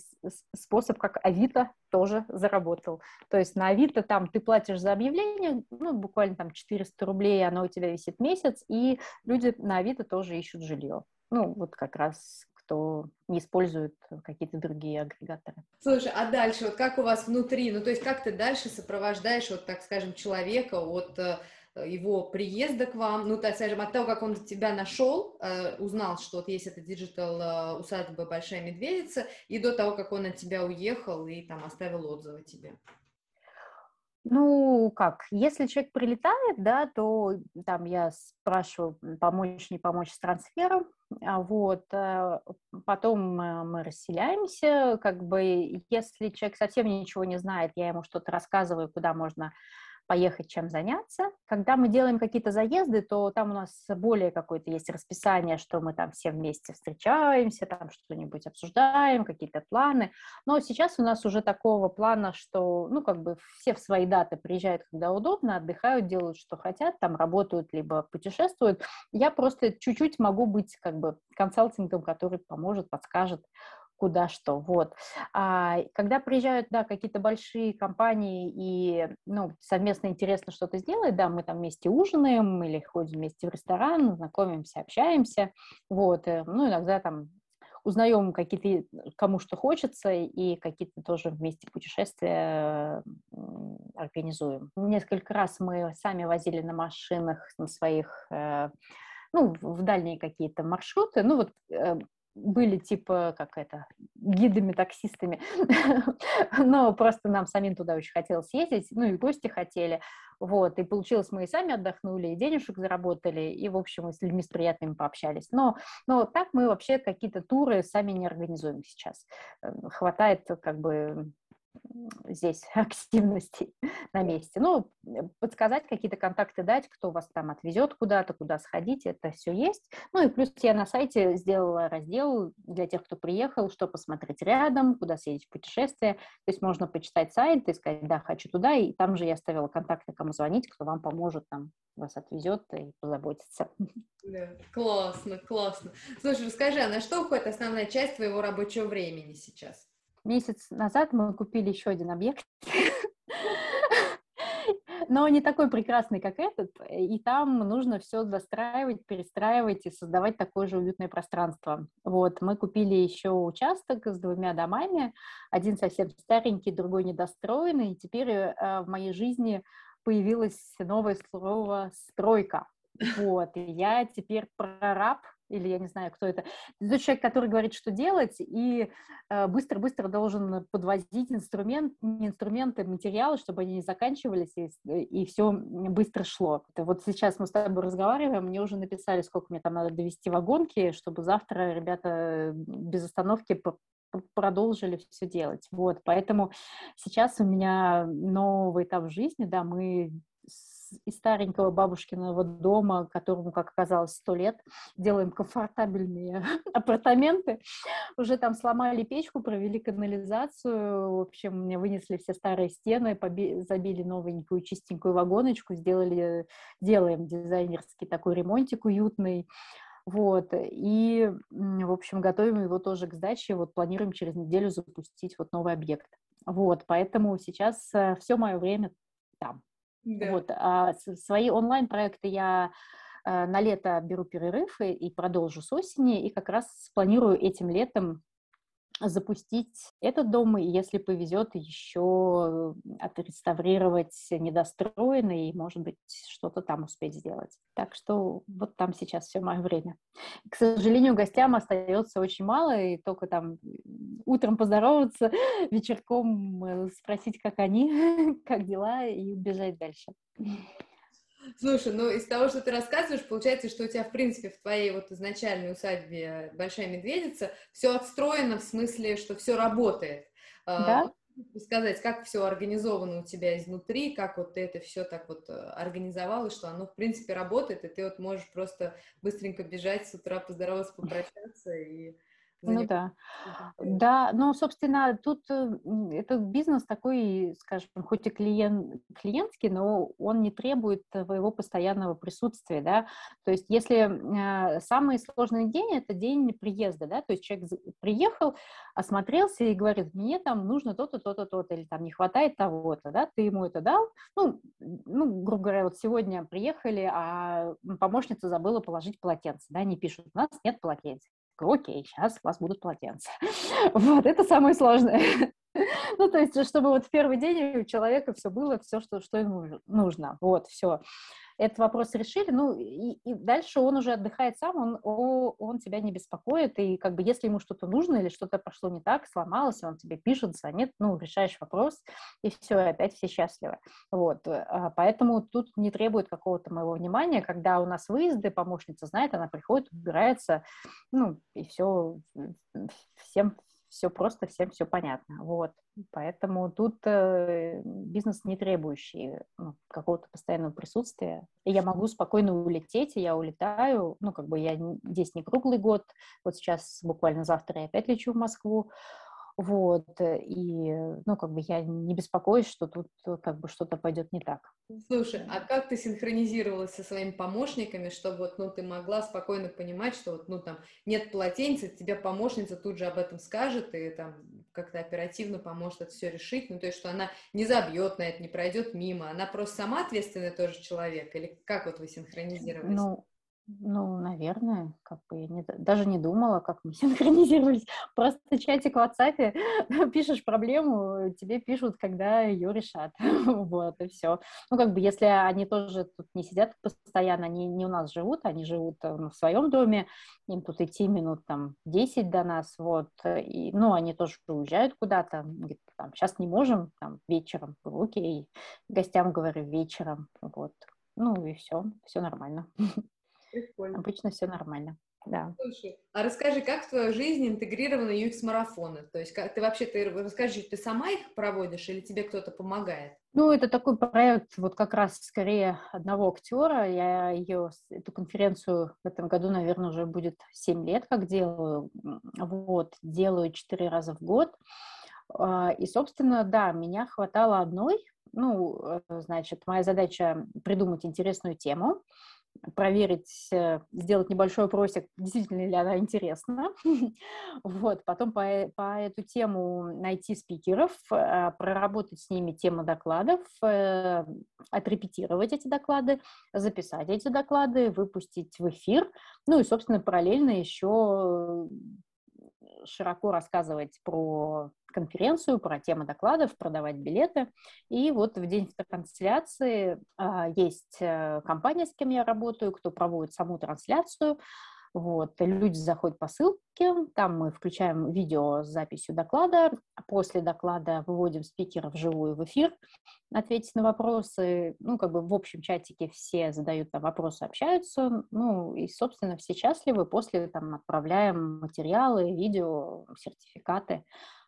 способ, как Авито тоже заработал. То есть на Авито там ты платишь за объявление, ну, буквально там 400 рублей, оно у тебя висит месяц, и люди на Авито тоже ищут жилье. Ну, вот как раз кто не использует какие-то другие агрегаторы. Слушай, а дальше, вот как у вас внутри, ну, то есть как ты дальше сопровождаешь, вот, так скажем, человека от э, его приезда к вам, ну, так скажем, от того, как он тебя нашел, э, узнал, что вот есть эта digital э, усадьба Большая Медведица, и до того, как он от тебя уехал и там оставил отзывы тебе? Ну, как, если человек прилетает, да, то там я спрашиваю, помочь, не помочь с трансфером, а вот, э, потом мы расселяемся, как бы, если человек совсем ничего не знает, я ему что-то рассказываю, куда можно поехать, чем заняться. Когда мы делаем какие-то заезды, то там у нас более какое-то есть расписание, что мы там все вместе встречаемся, там что-нибудь обсуждаем, какие-то планы. Но сейчас у нас уже такого плана, что, ну, как бы все в свои даты приезжают, когда удобно, отдыхают, делают, что хотят, там работают, либо путешествуют. Я просто чуть-чуть могу быть как бы консалтингом, который поможет, подскажет, куда что, вот. А, когда приезжают, да, какие-то большие компании и, ну, совместно интересно что-то сделать, да, мы там вместе ужинаем или ходим вместе в ресторан, знакомимся, общаемся, вот, э, ну, иногда там узнаем какие-то, кому что хочется, и какие-то тоже вместе путешествия организуем. Несколько раз мы сами возили на машинах, на своих, э, ну, в дальние какие-то маршруты, ну, вот э, были типа, как это, гидами, таксистами, но просто нам самим туда очень хотелось ездить, ну и гости хотели, вот, и получилось, мы и сами отдохнули, и денежек заработали, и, в общем, с людьми с приятными пообщались, но, но так мы вообще какие-то туры сами не организуем сейчас, э, хватает как бы здесь активности на месте. Ну, подсказать, какие-то контакты дать, кто вас там отвезет куда-то, куда сходить, это все есть. Ну и плюс я на сайте сделала раздел для тех, кто приехал, что посмотреть рядом, куда съездить в путешествие. То есть можно почитать сайт и сказать, да, хочу туда, и там же я оставила контакты, кому звонить, кто вам поможет, там, вас отвезет и позаботится. Да, классно, классно. Слушай, расскажи, а на что уходит основная часть твоего рабочего времени сейчас? Месяц назад мы купили еще один объект, но не такой прекрасный, как этот, и там нужно все достраивать, перестраивать и создавать такое же уютное пространство. Вот, мы купили еще участок с двумя домами, один совсем старенький, другой недостроенный, и теперь э, в моей жизни появилось новое слово «стройка». Вот, и я теперь прораб или я не знаю, кто это. Это человек, который говорит, что делать, и э, быстро-быстро должен подвозить инструмент, не инструменты, материалы, чтобы они не заканчивались, и, и все быстро шло. Это вот сейчас мы с тобой разговариваем, мне уже написали, сколько мне там надо довести вагонки, чтобы завтра ребята без остановки продолжили все делать. Вот, поэтому сейчас у меня новый этап в жизни, да, мы из старенького бабушкиного дома, которому, как оказалось, сто лет, делаем комфортабельные апартаменты. Уже там сломали печку, провели канализацию, в общем, мне вынесли все старые стены, забили новенькую чистенькую вагоночку, сделали, делаем дизайнерский такой ремонтик уютный. Вот, и, в общем, готовим его тоже к сдаче, вот планируем через неделю запустить вот новый объект. Вот, поэтому сейчас э, все мое время там. Да. Вот, а свои онлайн-проекты я э, на лето беру перерыв и, и продолжу с осени, и как раз планирую этим летом запустить этот дом, и если повезет, еще отреставрировать недостроенный, и, может быть, что-то там успеть сделать. Так что вот там сейчас все мое время. К сожалению, гостям остается очень мало, и только там утром поздороваться, вечерком э, спросить, как они, как дела, и убежать дальше. Слушай, ну из того, что ты рассказываешь, получается, что у тебя, в принципе, в твоей вот изначальной усадьбе Большая Медведица все отстроено в смысле, что все работает. А, да. Сказать, как все организовано у тебя изнутри, как вот ты это все так вот э, организовала, что оно, в принципе, работает, и ты вот можешь просто быстренько бежать с утра, поздороваться, попрощаться и ну да. Да, ну, собственно, тут э, этот бизнес такой, скажем, хоть и клиент, клиентский, но он не требует твоего постоянного присутствия, да. То есть если э, самый сложный день – это день приезда, да, то есть человек приехал, осмотрелся и говорит, мне там нужно то-то, то-то, то-то, или там не хватает того-то, да, ты ему это дал, ну, ну, грубо говоря, вот сегодня приехали, а помощница забыла положить полотенце, да, они пишут, у нас нет полотенца окей, сейчас у вас будут полотенца. Вот, это самое сложное. Ну, то есть, чтобы вот в первый день у человека все было, все, что, что ему нужно. Вот, все. Этот вопрос решили, ну, и, и дальше он уже отдыхает сам, он, он тебя не беспокоит, и как бы если ему что-то нужно или что-то пошло не так, сломалось, он тебе пишет, звонит, ну, решаешь вопрос, и все, и опять все счастливы. Вот, а, поэтому тут не требует какого-то моего внимания, когда у нас выезды, помощница знает, она приходит, убирается, ну, и все, всем, все просто, всем все понятно. Вот. Поэтому тут э, бизнес не требующий ну, какого-то постоянного присутствия. И я могу спокойно улететь, и я улетаю. Ну, как бы я здесь не круглый год. Вот сейчас буквально завтра я опять лечу в Москву. Вот, э, и, ну, как бы я не беспокоюсь, что тут э, как бы что-то пойдет не так. Слушай, а как ты синхронизировалась со своими помощниками, чтобы вот, ну, ты могла спокойно понимать, что вот, ну, там, нет полотенца, тебе помощница тут же об этом скажет и там как-то оперативно поможет это все решить, ну, то есть, что она не забьет на это, не пройдет мимо, она просто сама ответственный тоже человек, или как вот вы синхронизировались? Ну, ну, наверное, как бы я не, даже не думала, как мы синхронизировались. Просто чатик в WhatsApp, пишешь проблему, тебе пишут, когда ее решат. вот, и все. Ну, как бы, если они тоже тут не сидят постоянно, они не у нас живут, они живут э, в своем доме, им тут идти минут там 10 до нас, вот, и, ну, они тоже уезжают куда-то, там, сейчас не можем, там, вечером, окей, гостям говорю, вечером, вот, ну, и все, все нормально. Прикольно. Обычно все нормально. Да. Слушай, а расскажи, как в твою жизнь интегрированы UX-марафоны? То есть как, ты вообще, ты расскажи, ты сама их проводишь или тебе кто-то помогает? Ну, это такой проект вот как раз скорее одного актера. Я ее, эту конференцию в этом году, наверное, уже будет 7 лет, как делаю. Вот, делаю 4 раза в год. А, и, собственно, да, меня хватало одной. Ну, э, значит, моя задача придумать интересную тему, проверить, э, сделать небольшой опросик, действительно ли она интересна. вот, потом по, по эту тему найти спикеров, э, проработать с ними тему докладов, э, отрепетировать эти доклады, записать эти доклады, выпустить в эфир, ну и, собственно, параллельно еще широко рассказывать про конференцию, про темы докладов, продавать билеты. И вот в день трансляции а, есть э, компания, с кем я работаю, кто проводит саму трансляцию. Вот, люди заходят по ссылке, там мы включаем видео с записью доклада, а после доклада выводим спикера вживую в эфир, ответить на вопросы, ну, как бы в общем чатике все задают там вопросы, общаются, ну, и, собственно, все счастливы, после там отправляем материалы, видео, сертификаты,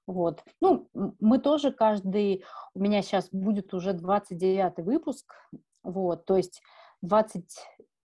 вот. Ну, мы тоже каждый, у меня сейчас будет уже 29 выпуск, вот, то есть 20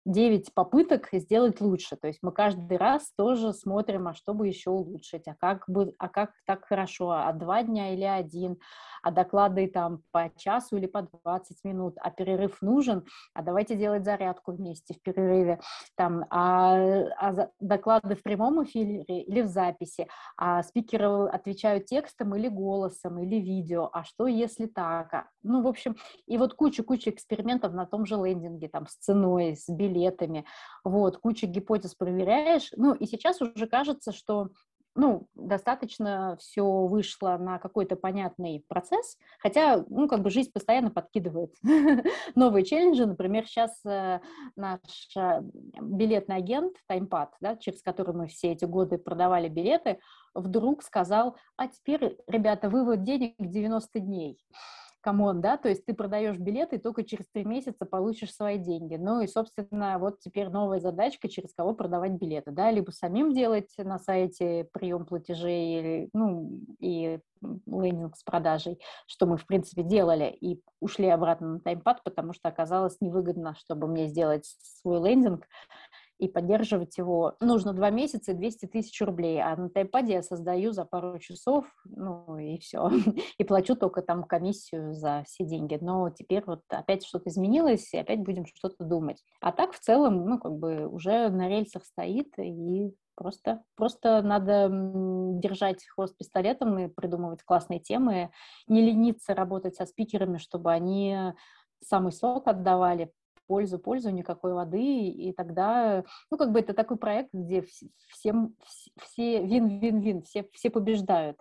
9 попыток сделать лучше. То есть мы каждый раз тоже смотрим, а что бы еще улучшить, а как, бы, а как так хорошо, а два дня или один, а доклады там по часу или по 20 минут, а перерыв нужен, а давайте делать зарядку вместе в перерыве, там, а, а доклады в прямом эфире или в записи, а спикеры отвечают текстом или голосом, или видео, а что если так? А, ну, в общем, и вот куча-куча экспериментов на том же лендинге, там, с ценой, с билетом, билетами, вот, куча гипотез проверяешь, ну, и сейчас уже кажется, что ну, достаточно все вышло на какой-то понятный процесс, хотя, ну, как бы жизнь постоянно подкидывает новые челленджи. Например, сейчас э, наш э, билетный агент Timepad, да, через который мы все эти годы продавали билеты, вдруг сказал, а теперь, ребята, вывод денег 90 дней come on, да, то есть ты продаешь билеты и только через три месяца получишь свои деньги. Ну и, собственно, вот теперь новая задачка, через кого продавать билеты, да, либо самим делать на сайте прием платежей, ну, и лендинг с продажей, что мы, в принципе, делали, и ушли обратно на Timepad, потому что оказалось невыгодно, чтобы мне сделать свой лендинг, и поддерживать его нужно два месяца и 200 тысяч рублей, а на тайпаде я создаю за пару часов, ну и все, и плачу только там комиссию за все деньги, но теперь вот опять что-то изменилось, и опять будем что-то думать. А так в целом, ну как бы уже на рельсах стоит, и Просто, просто надо держать хвост пистолетом и придумывать классные темы, не лениться работать со спикерами, чтобы они самый сок отдавали, пользу, пользу, никакой воды, и тогда, ну, как бы это такой проект, где всем, все вин-вин-вин, все, все побеждают.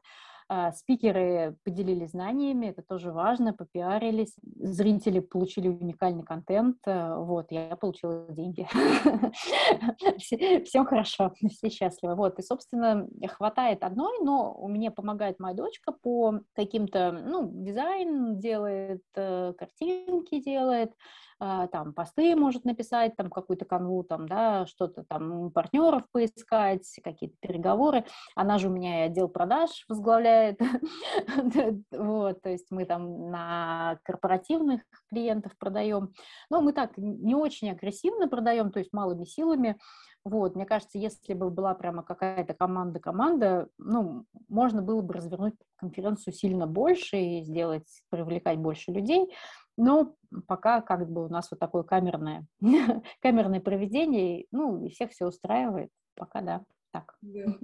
А, спикеры поделились знаниями, это тоже важно, попиарились, зрители получили уникальный контент, э, вот, я получила деньги. Всем хорошо, все счастливы. Вот, и, собственно, хватает одной, но меня помогает моя дочка по каким-то, ну, дизайн делает, э, картинки делает, там посты может написать, там какую-то канву, там, да, что-то там партнеров поискать, какие-то переговоры. Она же у меня и отдел продаж возглавляет, вот, то есть мы там на корпоративных клиентов продаем, но мы так не очень агрессивно продаем, то есть малыми силами, вот, мне кажется, если бы была прямо какая-то команда-команда, ну, можно было бы развернуть конференцию сильно больше и сделать, привлекать больше людей, но пока как бы у нас вот такое камерное, камерное проведение, ну, и всех все устраивает, пока да, так. Да.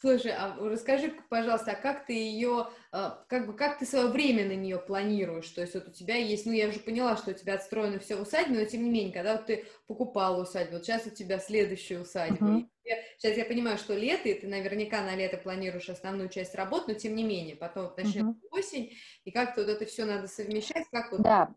Слушай, а расскажи, пожалуйста, а как ты ее, а, как бы, как ты свое время на нее планируешь? То есть вот у тебя есть, ну, я уже поняла, что у тебя отстроено все в усадьбе, но тем не менее, когда вот ты покупала усадьбу, вот сейчас у тебя следующая усадьба. Uh-huh. сейчас я понимаю, что лето, и ты наверняка на лето планируешь основную часть работ, но тем не менее, потом вот начнется uh-huh. осень, и как-то вот это все надо совмещать, как вот... Да,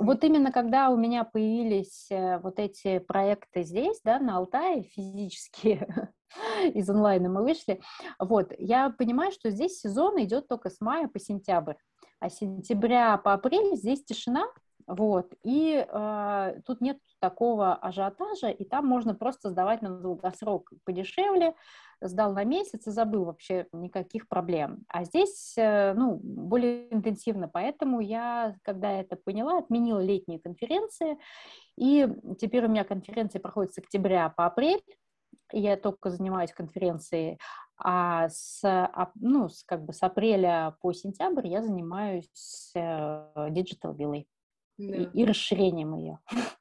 вот именно когда у меня появились э, вот эти проекты здесь, да, на Алтае, физические, из онлайна мы вышли, вот, я понимаю, что здесь сезон идет только с мая по сентябрь, а с сентября по апрель здесь тишина, вот, и э, тут нет такого ажиотажа, и там можно просто сдавать на долгосрок подешевле, сдал на месяц и забыл вообще никаких проблем. А здесь, э, ну, более интенсивно, поэтому я, когда это поняла, отменила летние конференции, и теперь у меня конференции проходят с октября по апрель, я только занимаюсь конференцией, а с, ну, с, как бы с апреля по сентябрь я занимаюсь digital виллой да. и, и расширением ее.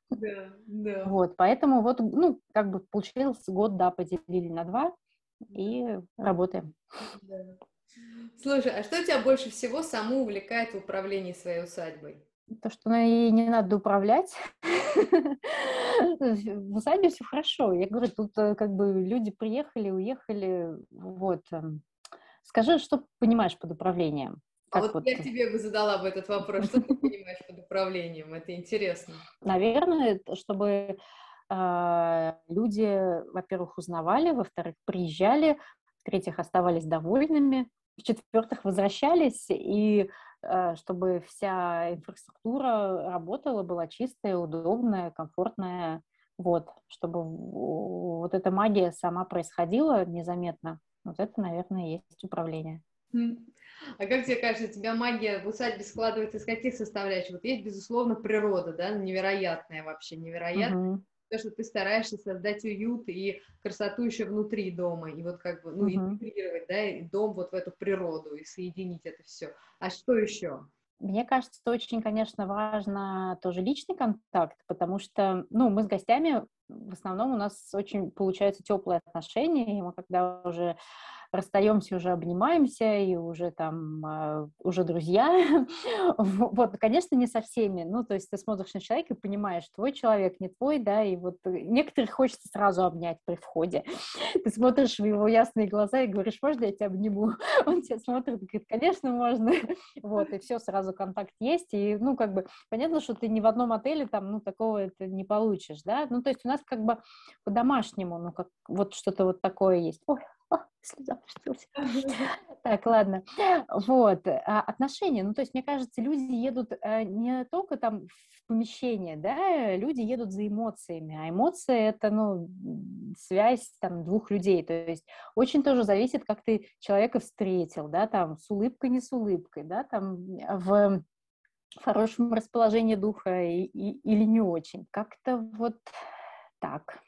Да, да. Вот, поэтому вот, ну, как бы получился год, да, поделили на два и работаем. Да. Слушай, а что тебя больше всего саму увлекает в управлении своей усадьбой? То, что ей не надо управлять. В усадьбе все хорошо. Я говорю, тут э, как бы люди приехали, уехали, вот. Эм. Скажи, что понимаешь под управлением? А вот, вот я тебе бы задала бы этот вопрос, что ты понимаешь под управлением, это интересно. Наверное, чтобы э, люди, во-первых, узнавали, во-вторых, приезжали, в-третьих, оставались довольными, в-четвертых, возвращались, и э, чтобы вся инфраструктура работала, была чистая, удобная, комфортная, вот, чтобы вот эта магия сама происходила незаметно. Вот это, наверное, есть управление. А как тебе кажется, у тебя магия в усадьбе складывается из каких составляющих? Вот есть, безусловно, природа, да, невероятная вообще, невероятная. Uh-huh. То, что ты стараешься создать уют и красоту еще внутри дома, и вот как бы, ну, uh-huh. интегрировать, да, и дом вот в эту природу, и соединить это все. А что еще? Мне кажется, очень, конечно, важно тоже личный контакт, потому что, ну, мы с гостями в основном у нас очень получаются теплые отношения, и мы когда уже расстаемся, уже обнимаемся, и уже там, а, уже друзья. вот, конечно, не со всеми. Ну, то есть ты смотришь на человека и понимаешь, твой человек, не твой, да, и вот некоторых хочется сразу обнять при входе. ты смотришь в его ясные глаза и говоришь, можно я тебя обниму? Он тебя смотрит и говорит, конечно, можно. вот, и все, сразу контакт есть, и, ну, как бы, понятно, что ты ни в одном отеле там, ну, такого это не получишь, да, ну, то есть у нас как бы по-домашнему, ну, как вот что-то вот такое есть. Ой, слеза. Так, ладно. Вот, а, отношения. Ну, то есть, мне кажется, люди едут э, не только там в помещение, да, люди едут за эмоциями, а эмоции — это, ну, связь там двух людей, то есть очень тоже зависит, как ты человека встретил, да, там, с улыбкой, не с улыбкой, да, там, в хорошем расположении духа и, и, или не очень. Как-то вот так.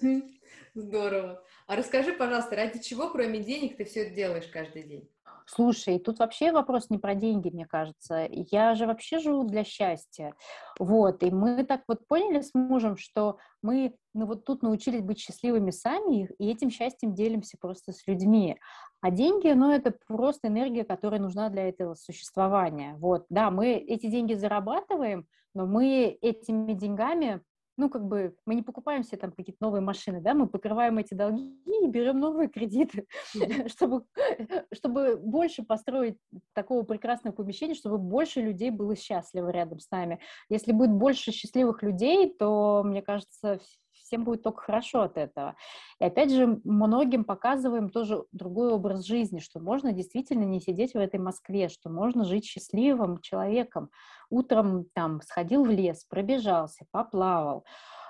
Здорово. А расскажи, пожалуйста, ради чего, кроме денег, ты все это делаешь каждый день? Слушай, тут вообще вопрос не про деньги, мне кажется. Я же вообще живу для счастья. Вот, и мы так вот поняли с мужем, что мы ну, вот тут научились быть счастливыми сами, и этим счастьем делимся просто с людьми. А деньги, ну, это просто энергия, которая нужна для этого существования. Вот, да, мы эти деньги зарабатываем, но мы этими деньгами ну, как бы, мы не покупаем себе там какие-то новые машины, да, мы покрываем эти долги и берем новые кредиты, чтобы, чтобы больше построить такого прекрасного помещения, чтобы больше людей было счастливо рядом с нами. Если будет больше счастливых людей, то, мне кажется, всем будет только хорошо от этого. И опять же, многим показываем тоже другой образ жизни, что можно действительно не сидеть в этой Москве, что можно жить счастливым человеком. Утром там сходил в лес, пробежался, поплавал,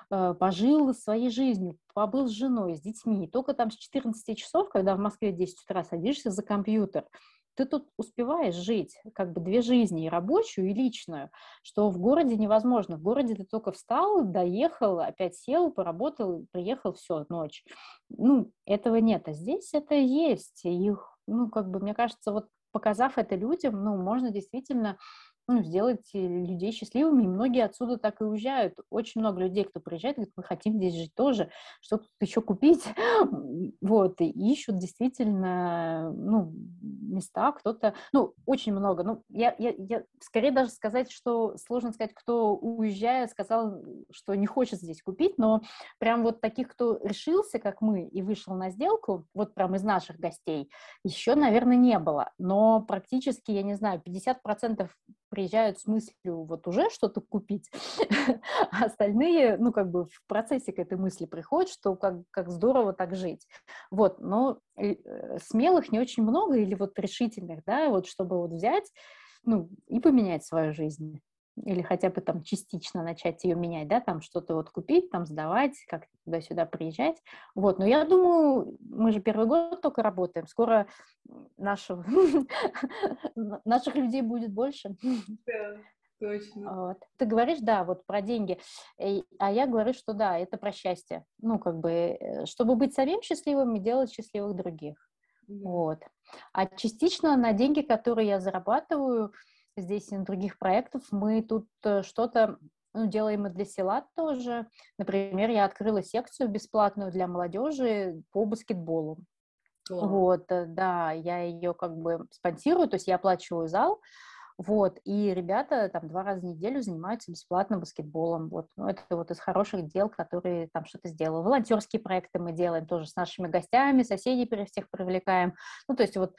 э, пожил своей жизнью, побыл с женой, с детьми. Только там с 14 часов, когда в Москве в 10 утра садишься за компьютер, ты тут успеваешь жить, как бы две жизни, и рабочую, и личную, что в городе невозможно. В городе ты только встал, доехал, опять сел, поработал, приехал, все, ночь. Ну, этого нет, а здесь это есть. И, ну, как бы, мне кажется, вот показав это людям, ну, можно действительно ну, сделать людей счастливыми, и многие отсюда так и уезжают. Очень много людей, кто приезжает, говорит, мы хотим здесь жить тоже, что тут еще купить, вот, и ищут действительно, ну, места, кто-то, ну, очень много, ну, я, я, я скорее даже сказать, что сложно сказать, кто уезжая, сказал, что не хочет здесь купить, но прям вот таких, кто решился, как мы, и вышел на сделку, вот прям из наших гостей, еще, наверное, не было, но практически, я не знаю, 50% приезжают с мыслью вот уже что-то купить, а остальные, ну, как бы в процессе к этой мысли приходят, что как, как здорово так жить. Вот, но э, смелых не очень много или вот решительных, да, вот чтобы вот взять, ну, и поменять свою жизнь или хотя бы там частично начать ее менять, да, там что-то вот купить, там сдавать, как туда-сюда приезжать. Вот, но я думаю, мы же первый год только работаем, скоро нашего, наших людей будет больше. Да. Точно. Вот. Ты говоришь, да, вот про деньги, а я говорю, что да, это про счастье. Ну, как бы, э, чтобы быть самим счастливым и делать счастливых других. Да. Вот. А частично на деньги, которые я зарабатываю, здесь и на других проектов. Мы тут э, что-то ну, делаем и для села тоже. Например, я открыла секцию бесплатную для молодежи по баскетболу. Wow. Вот, э, да, я ее как бы спонсирую, то есть я оплачиваю зал, вот, и ребята там два раза в неделю занимаются бесплатно баскетболом. Вот, ну, это вот из хороших дел, которые там что-то сделали. Волонтерские проекты мы делаем тоже с нашими гостями, соседей всех привлекаем. Ну, то есть вот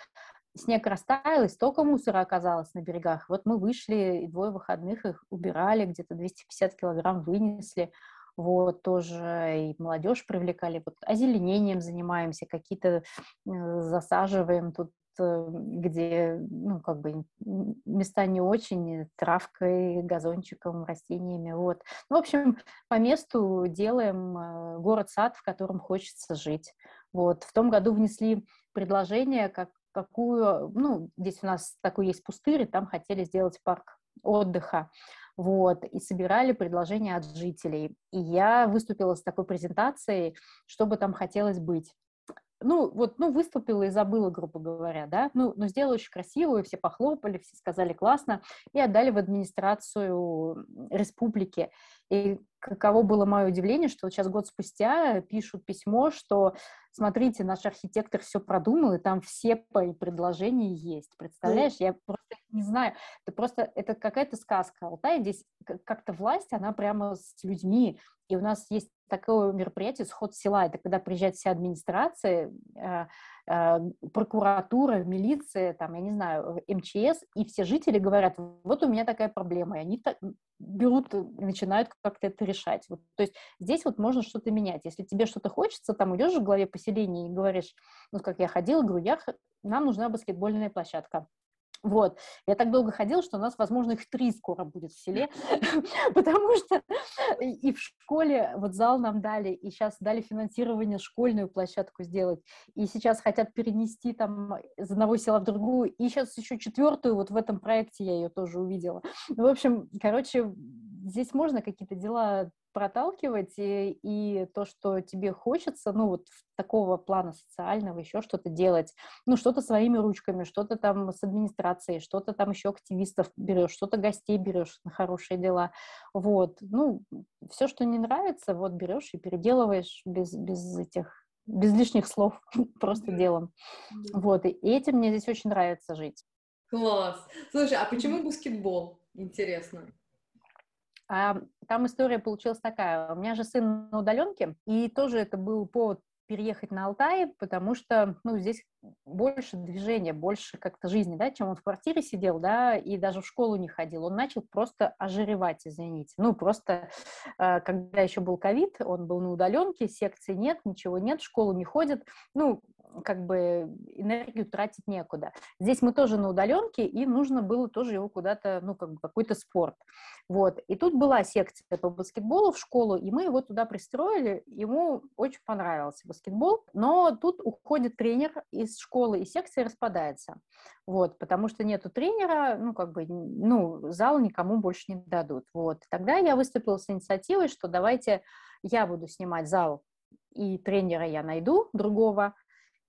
снег растаял, и столько мусора оказалось на берегах. Вот мы вышли, и двое выходных их убирали, где-то 250 килограмм вынесли. вот, тоже и молодежь привлекали, вот, озеленением занимаемся, какие-то засаживаем тут Э, где, ну, как бы места не очень, травкой, газончиком, растениями, вот. Ну, в общем, по месту делаем э, город-сад, в котором хочется жить. Вот. В том году внесли предложение, как, какую, ну, здесь у нас такой есть пустырь, и там хотели сделать парк отдыха вот, и собирали предложения от жителей. И я выступила с такой презентацией, что бы там хотелось быть ну, вот, ну, выступила и забыла, грубо говоря, да, ну, но сделала очень красивую, все похлопали, все сказали классно, и отдали в администрацию республики. И каково было мое удивление, что вот сейчас год спустя пишут письмо, что смотрите, наш архитектор все продумал, и там все предложения есть. Представляешь, я просто не знаю, это просто, это какая-то сказка. Алтай здесь как-то власть, она прямо с людьми, и у нас есть такое мероприятие «Сход села». Это когда приезжает вся администрация, э, э, прокуратура, милиция, там, я не знаю, МЧС, и все жители говорят, вот у меня такая проблема, и они так берут, начинают как-то это решать. Вот, то есть здесь вот можно что-то менять. Если тебе что-то хочется, там идешь в главе поселения и говоришь, ну, как я ходила, говорю, я, нам нужна баскетбольная площадка. Вот. Я так долго ходила, что у нас, возможно, их три скоро будет в селе, потому что и в школе вот зал нам дали, и сейчас дали финансирование школьную площадку сделать, и сейчас хотят перенести там из одного села в другую, и сейчас еще четвертую, вот в этом проекте я ее тоже увидела. В общем, короче, здесь можно какие-то дела проталкивать, и, и то, что тебе хочется, ну, вот такого плана социального, еще что-то делать, ну, что-то своими ручками, что-то там с администрацией, что-то там еще активистов берешь, что-то гостей берешь на хорошие дела, вот, ну, все, что не нравится, вот берешь и переделываешь без, без этих без лишних слов, просто делом. Вот, и этим мне здесь очень нравится жить. Класс. Слушай, а почему баскетбол? Интересно. А там история получилась такая. У меня же сын на удаленке, и тоже это был повод переехать на Алтай, потому что, ну, здесь больше движения, больше как-то жизни, да, чем он в квартире сидел, да, и даже в школу не ходил. Он начал просто ожиревать, извините. Ну, просто, э, когда еще был ковид, он был на удаленке, секции нет, ничего нет, в школу не ходит. Ну, как бы энергию тратить некуда. Здесь мы тоже на удаленке, и нужно было тоже его куда-то, ну, как бы какой-то спорт. Вот. И тут была секция по баскетболу в школу, и мы его туда пристроили. Ему очень понравился баскетбол, но тут уходит тренер из школы, и секция распадается. Вот, потому что нету тренера, ну, как бы, ну, зал никому больше не дадут. Вот. Тогда я выступила с инициативой, что давайте я буду снимать зал, и тренера я найду другого,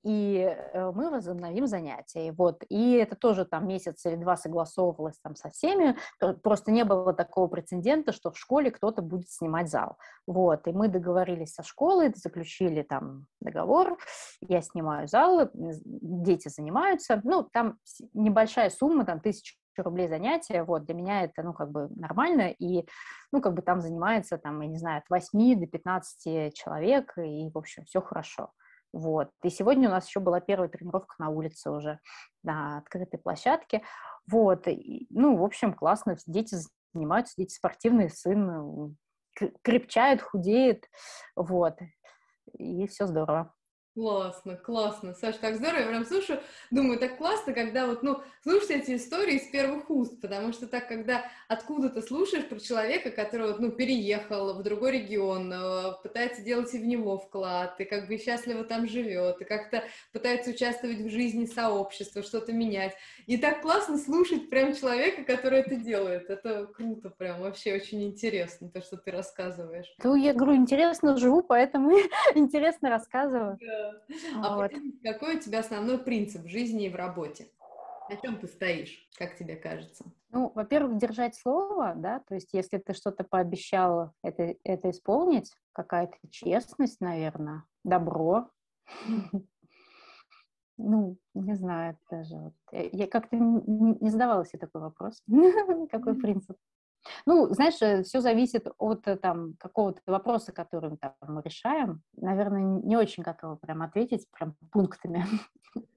и э, мы возобновим занятия. Вот. И это тоже там месяц или два согласовывалось там со всеми, просто не было такого прецедента, что в школе кто-то будет снимать зал. Вот. И мы договорились со школой, заключили там договор, я снимаю зал, дети занимаются, ну, там небольшая сумма, там тысяча рублей занятия, вот, для меня это, ну, как бы нормально, и, ну, как бы там занимается, там, я не знаю, от 8 до 15 человек, и, в общем, все хорошо. Вот. И сегодня у нас еще была первая тренировка на улице уже, на открытой площадке. Вот. И, ну, в общем, классно. Дети занимаются, дети спортивные, сын крепчает, худеет. Вот. И все здорово. Классно, классно. Саш, так здорово. Я прям слушаю, думаю, так классно, когда вот, ну, слушать эти истории из первых уст, потому что так, когда откуда-то слушаешь про человека, который, вот, ну, переехал в другой регион, э, пытается делать и в него вклад, и как бы счастливо там живет, и как-то пытается участвовать в жизни сообщества, что-то менять. И так классно слушать прям человека, который это делает. Это круто прям, вообще очень интересно, то, что ты рассказываешь. Ну, я говорю, интересно живу, поэтому интересно рассказываю. Да. А вот. какой у тебя основной принцип в жизни и в работе? На чем ты стоишь, как тебе кажется? Ну, во-первых, держать слово, да, то есть если ты что-то пообещал, это, это исполнить, какая-то честность, наверное, добро. Ну, не знаю даже. Вот. Я как-то не задавала себе такой вопрос. Какой принцип? Ну, знаешь, э, все зависит от э, там какого-то вопроса, который там, мы решаем. Наверное, не очень готова прям ответить прям пунктами.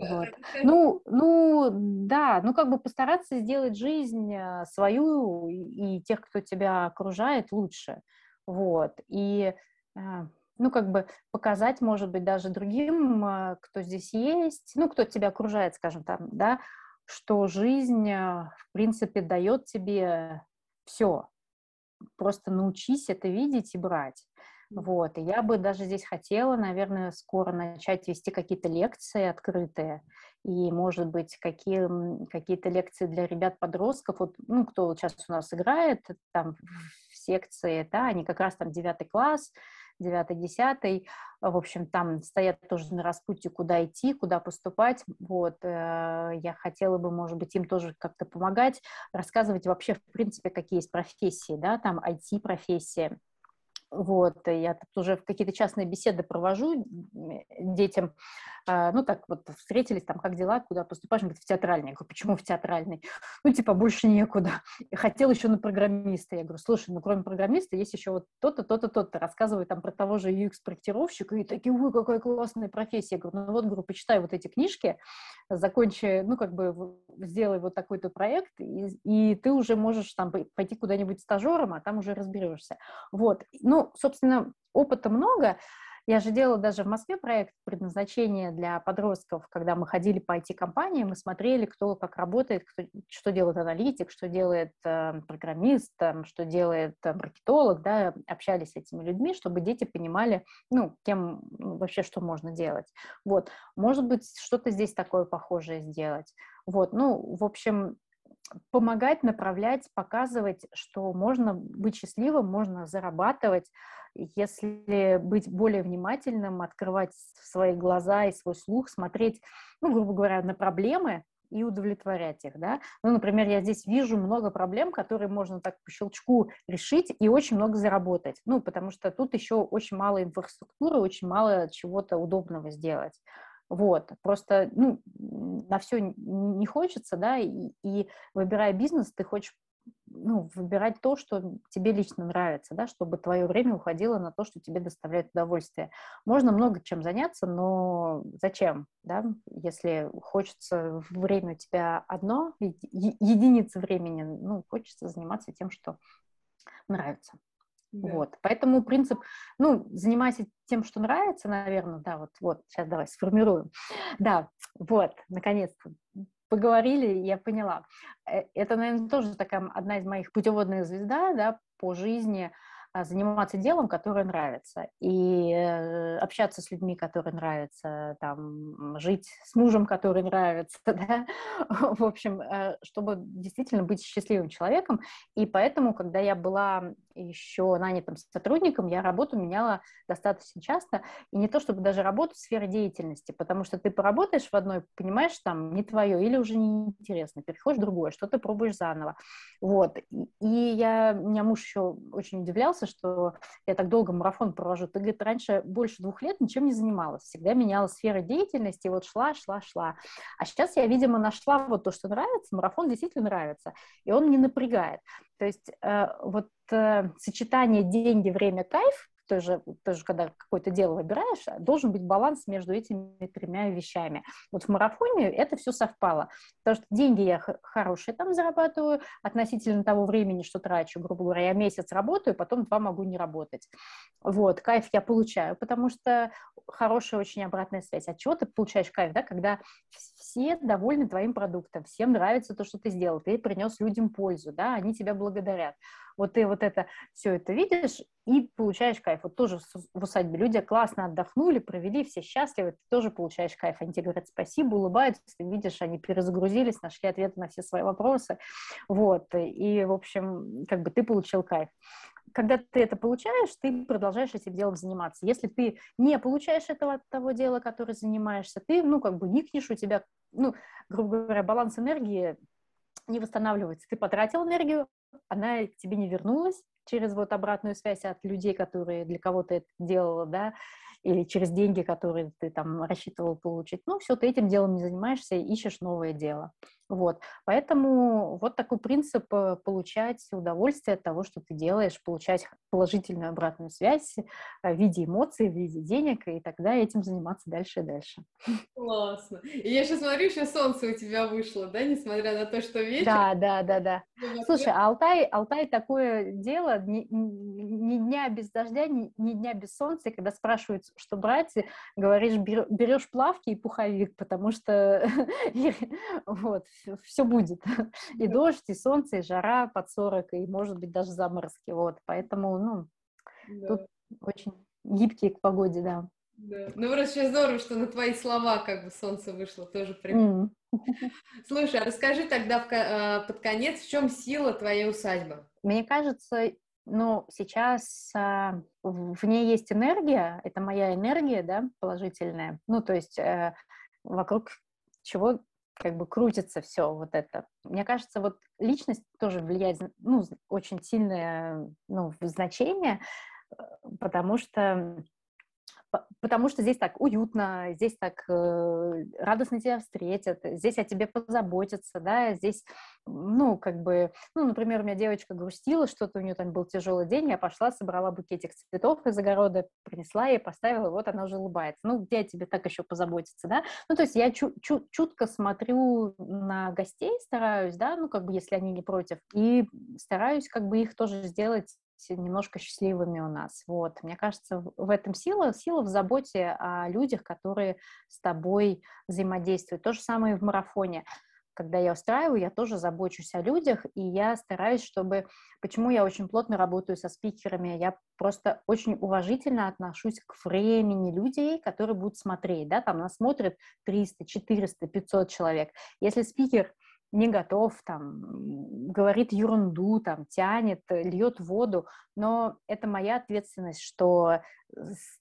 Вот. Ну, ну, да, ну как бы постараться сделать жизнь э, свою и тех, кто тебя окружает, лучше. Вот. И ну, как бы показать, может быть, даже другим, кто здесь есть, ну, кто тебя окружает, скажем там, да, что жизнь, а, в принципе, дает тебе все. Просто научись это видеть и брать. Вот, и я бы даже здесь хотела, наверное, скоро начать вести какие-то лекции открытые, и, может быть, какие, какие-то лекции для ребят-подростков, вот, ну, кто вот сейчас у нас играет там в секции, да, они как раз там девятый класс, девятый, десятый, в общем, там стоят тоже на распутье, куда идти, куда поступать, вот, э, я хотела бы, может быть, им тоже как-то помогать, рассказывать вообще, в принципе, какие есть профессии, да, там IT-профессии, вот, я тут уже какие-то частные беседы провожу детям, а, ну, так вот, встретились, там, как дела, куда поступаешь, он говорит, в театральный. Я говорю, почему в театральный? Ну, типа, больше некуда. И хотел еще на программиста. Я говорю, слушай, ну, кроме программиста есть еще вот то-то, то-то, то-то. Рассказываю там про того же UX-проектировщика, и такие, ой, какая классная профессия. Я говорю, ну, вот, говорю, почитай вот эти книжки, закончи, ну, как бы, сделай вот такой-то проект, и, и ты уже можешь там пойти куда-нибудь стажером, а там уже разберешься. Вот. Ну, собственно, опыта много. Я же делала даже в Москве проект предназначения для подростков, когда мы ходили по IT-компаниям, мы смотрели, кто как работает, кто, что делает аналитик, что делает э, программист, э, что делает э, маркетолог, да, общались с этими людьми, чтобы дети понимали, ну, кем ну, вообще что можно делать. Вот, может быть, что-то здесь такое похожее сделать. Вот, ну, в общем, помогать, направлять, показывать, что можно быть счастливым, можно зарабатывать, если быть более внимательным, открывать свои глаза и свой слух, смотреть, ну, грубо говоря, на проблемы и удовлетворять их, да. Ну, например, я здесь вижу много проблем, которые можно так по щелчку решить и очень много заработать, ну, потому что тут еще очень мало инфраструктуры, очень мало чего-то удобного сделать. Вот, просто, ну, на все не хочется, да, и, и выбирая бизнес, ты хочешь ну, выбирать то, что тебе лично нравится, да, чтобы твое время уходило на то, что тебе доставляет удовольствие. Можно много чем заняться, но зачем, да, если хочется время у тебя одно, единица времени, ну, хочется заниматься тем, что нравится. Да. Вот, поэтому принцип, ну, занимайся тем, что нравится, наверное, да, вот, вот, сейчас давай сформируем. Да, вот, наконец-то поговорили, я поняла. Э, это, наверное, тоже такая одна из моих путеводных звезда, да, по жизни, а, заниматься делом, которое нравится, и э, общаться с людьми, которые нравятся, там, жить с мужем, который нравится, да, в общем, э, чтобы действительно быть счастливым человеком, и поэтому, когда я была еще нанятым сотрудником, я работу меняла достаточно часто, и не то чтобы даже работу, сферы деятельности, потому что ты поработаешь в одной, понимаешь, там, не твое, или уже неинтересно, переходишь в другое, что-то пробуешь заново, вот, и я, меня муж еще очень удивлялся, что я так долго марафон провожу. Ты, говорит, раньше больше двух лет ничем не занималась, всегда меняла сферы деятельности, вот шла, шла, шла. А сейчас я, видимо, нашла вот то, что нравится, марафон действительно нравится, и он не напрягает. То есть э, вот э, сочетание деньги, время, кайф, тоже, тоже когда какое-то дело выбираешь, должен быть баланс между этими тремя вещами. Вот в марафоне это все совпало, потому что деньги я хорошие там зарабатываю относительно того времени, что трачу, грубо говоря, я месяц работаю, потом два могу не работать. Вот, кайф я получаю, потому что хорошая очень обратная связь. От чего ты получаешь кайф, да, когда все довольны твоим продуктом, всем нравится то, что ты сделал, ты принес людям пользу, да, они тебя благодарят вот ты вот это все это видишь и получаешь кайф. Вот тоже в усадьбе люди классно отдохнули, провели, все счастливы, ты тоже получаешь кайф. Они тебе говорят спасибо, улыбаются, ты видишь, они перезагрузились, нашли ответы на все свои вопросы. Вот, и, в общем, как бы ты получил кайф когда ты это получаешь, ты продолжаешь этим делом заниматься. Если ты не получаешь этого от того дела, которым занимаешься, ты, ну, как бы никнешь, у тебя, ну, грубо говоря, баланс энергии не восстанавливается. Ты потратил энергию, она к тебе не вернулась через вот обратную связь от людей, которые для кого-то это делала, да, или через деньги, которые ты там рассчитывал получить. Ну, все, ты этим делом не занимаешься, ищешь новое дело. Вот. Поэтому вот такой принцип э, получать удовольствие от того, что ты делаешь, получать положительную обратную связь э, в виде эмоций, в виде денег, и тогда этим заниматься дальше и дальше. Классно. И я сейчас смотрю, еще солнце у тебя вышло, да, несмотря на то, что вечер. Да, да, да, да. Слушай, а Алтай, Алтай такое дело, не, ни дня без дождя, ни, ни дня без солнца, и когда спрашивают, что брать, говоришь, берешь плавки и пуховик, потому что вот, все будет. И дождь, и солнце, и жара под 40, и, может быть, даже заморозки, вот, поэтому, ну, тут очень гибкие к погоде, да. Да. Ну, просто сейчас здорово, что на твои слова как бы солнце вышло, тоже прикольно. Mm. Слушай, а расскажи тогда в, э, под конец, в чем сила твоей усадьбы? Мне кажется, ну, сейчас а, в ней есть энергия, это моя энергия, да, положительная. Ну, то есть э, вокруг чего как бы крутится все вот это. Мне кажется, вот личность тоже влияет, ну, очень сильное, ну, значение, э, потому что потому что здесь так уютно, здесь так э, радостно тебя встретят, здесь о тебе позаботятся, да, здесь, ну, как бы, ну, например, у меня девочка грустила, что-то у нее там был тяжелый день, я пошла, собрала букетик цветов из огорода, принесла ей, поставила, вот она уже улыбается. Ну, где о тебе так еще позаботиться, да? Ну, то есть я чу- чу- чутко смотрю на гостей, стараюсь, да, ну, как бы, если они не против, и стараюсь как бы их тоже сделать немножко счастливыми у нас. Вот. Мне кажется, в этом сила, сила в заботе о людях, которые с тобой взаимодействуют. То же самое и в марафоне. Когда я устраиваю, я тоже забочусь о людях, и я стараюсь, чтобы... Почему я очень плотно работаю со спикерами? Я просто очень уважительно отношусь к времени людей, которые будут смотреть. Да? Там нас смотрят 300, 400, 500 человек. Если спикер не готов, там, говорит ерунду, там, тянет, льет воду, но это моя ответственность, что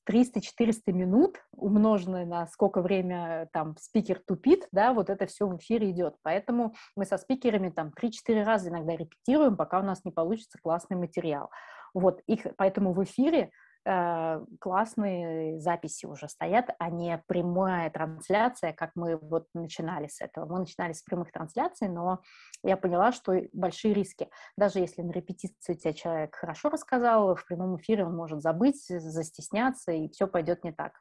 300-400 минут, умноженное на сколько время там спикер тупит, да, вот это все в эфире идет. Поэтому мы со спикерами там 3-4 раза иногда репетируем, пока у нас не получится классный материал. Вот, их, поэтому в эфире классные записи уже стоят, а не прямая трансляция, как мы вот начинали с этого. Мы начинали с прямых трансляций, но я поняла, что большие риски. Даже если на репетиции тебе человек хорошо рассказал, в прямом эфире он может забыть, застесняться, и все пойдет не так.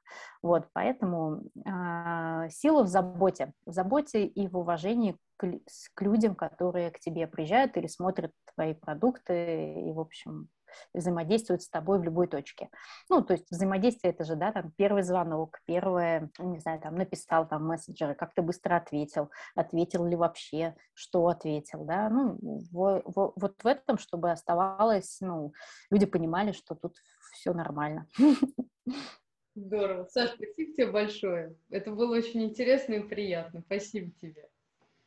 Вот, поэтому э, сила в заботе, в заботе и в уважении к, к людям, которые к тебе приезжают или смотрят твои продукты, и, в общем, взаимодействуют с тобой в любой точке. Ну, то есть взаимодействие это же, да, там первый звонок, первое, не знаю, там написал там мессенджеры, как ты быстро ответил, ответил ли вообще, что ответил, да, ну, в, в, вот в этом, чтобы оставалось, ну, люди понимали, что тут все нормально. Здорово. Саш, спасибо тебе большое. Это было очень интересно и приятно. Спасибо тебе.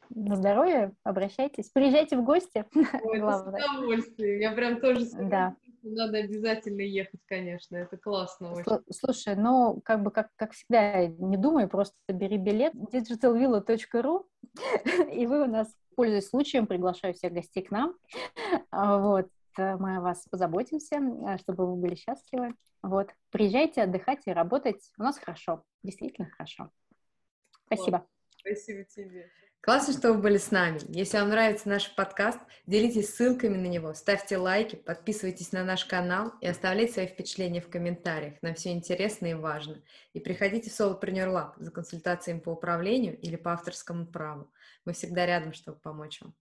На здоровье, обращайтесь. Приезжайте в гости. Ой, это с удовольствием. Я прям тоже да. надо обязательно ехать, конечно. Это классно очень. Слушай, ну, как бы, как, как всегда, не думай, просто бери билет digitalvilla.ru, и вы у нас, пользуясь случаем, приглашаю всех гостей к нам. А, вот, мы о вас позаботимся, а, чтобы вы были счастливы. Вот, приезжайте, отдыхайте, работать. У нас хорошо, действительно хорошо. Спасибо. Спасибо тебе. Классно, что вы были с нами. Если вам нравится наш подкаст, делитесь ссылками на него, ставьте лайки, подписывайтесь на наш канал и оставляйте свои впечатления в комментариях. Нам все интересно и важно. И приходите в Solopreneur Lab за консультациями по управлению или по авторскому праву. Мы всегда рядом, чтобы помочь вам.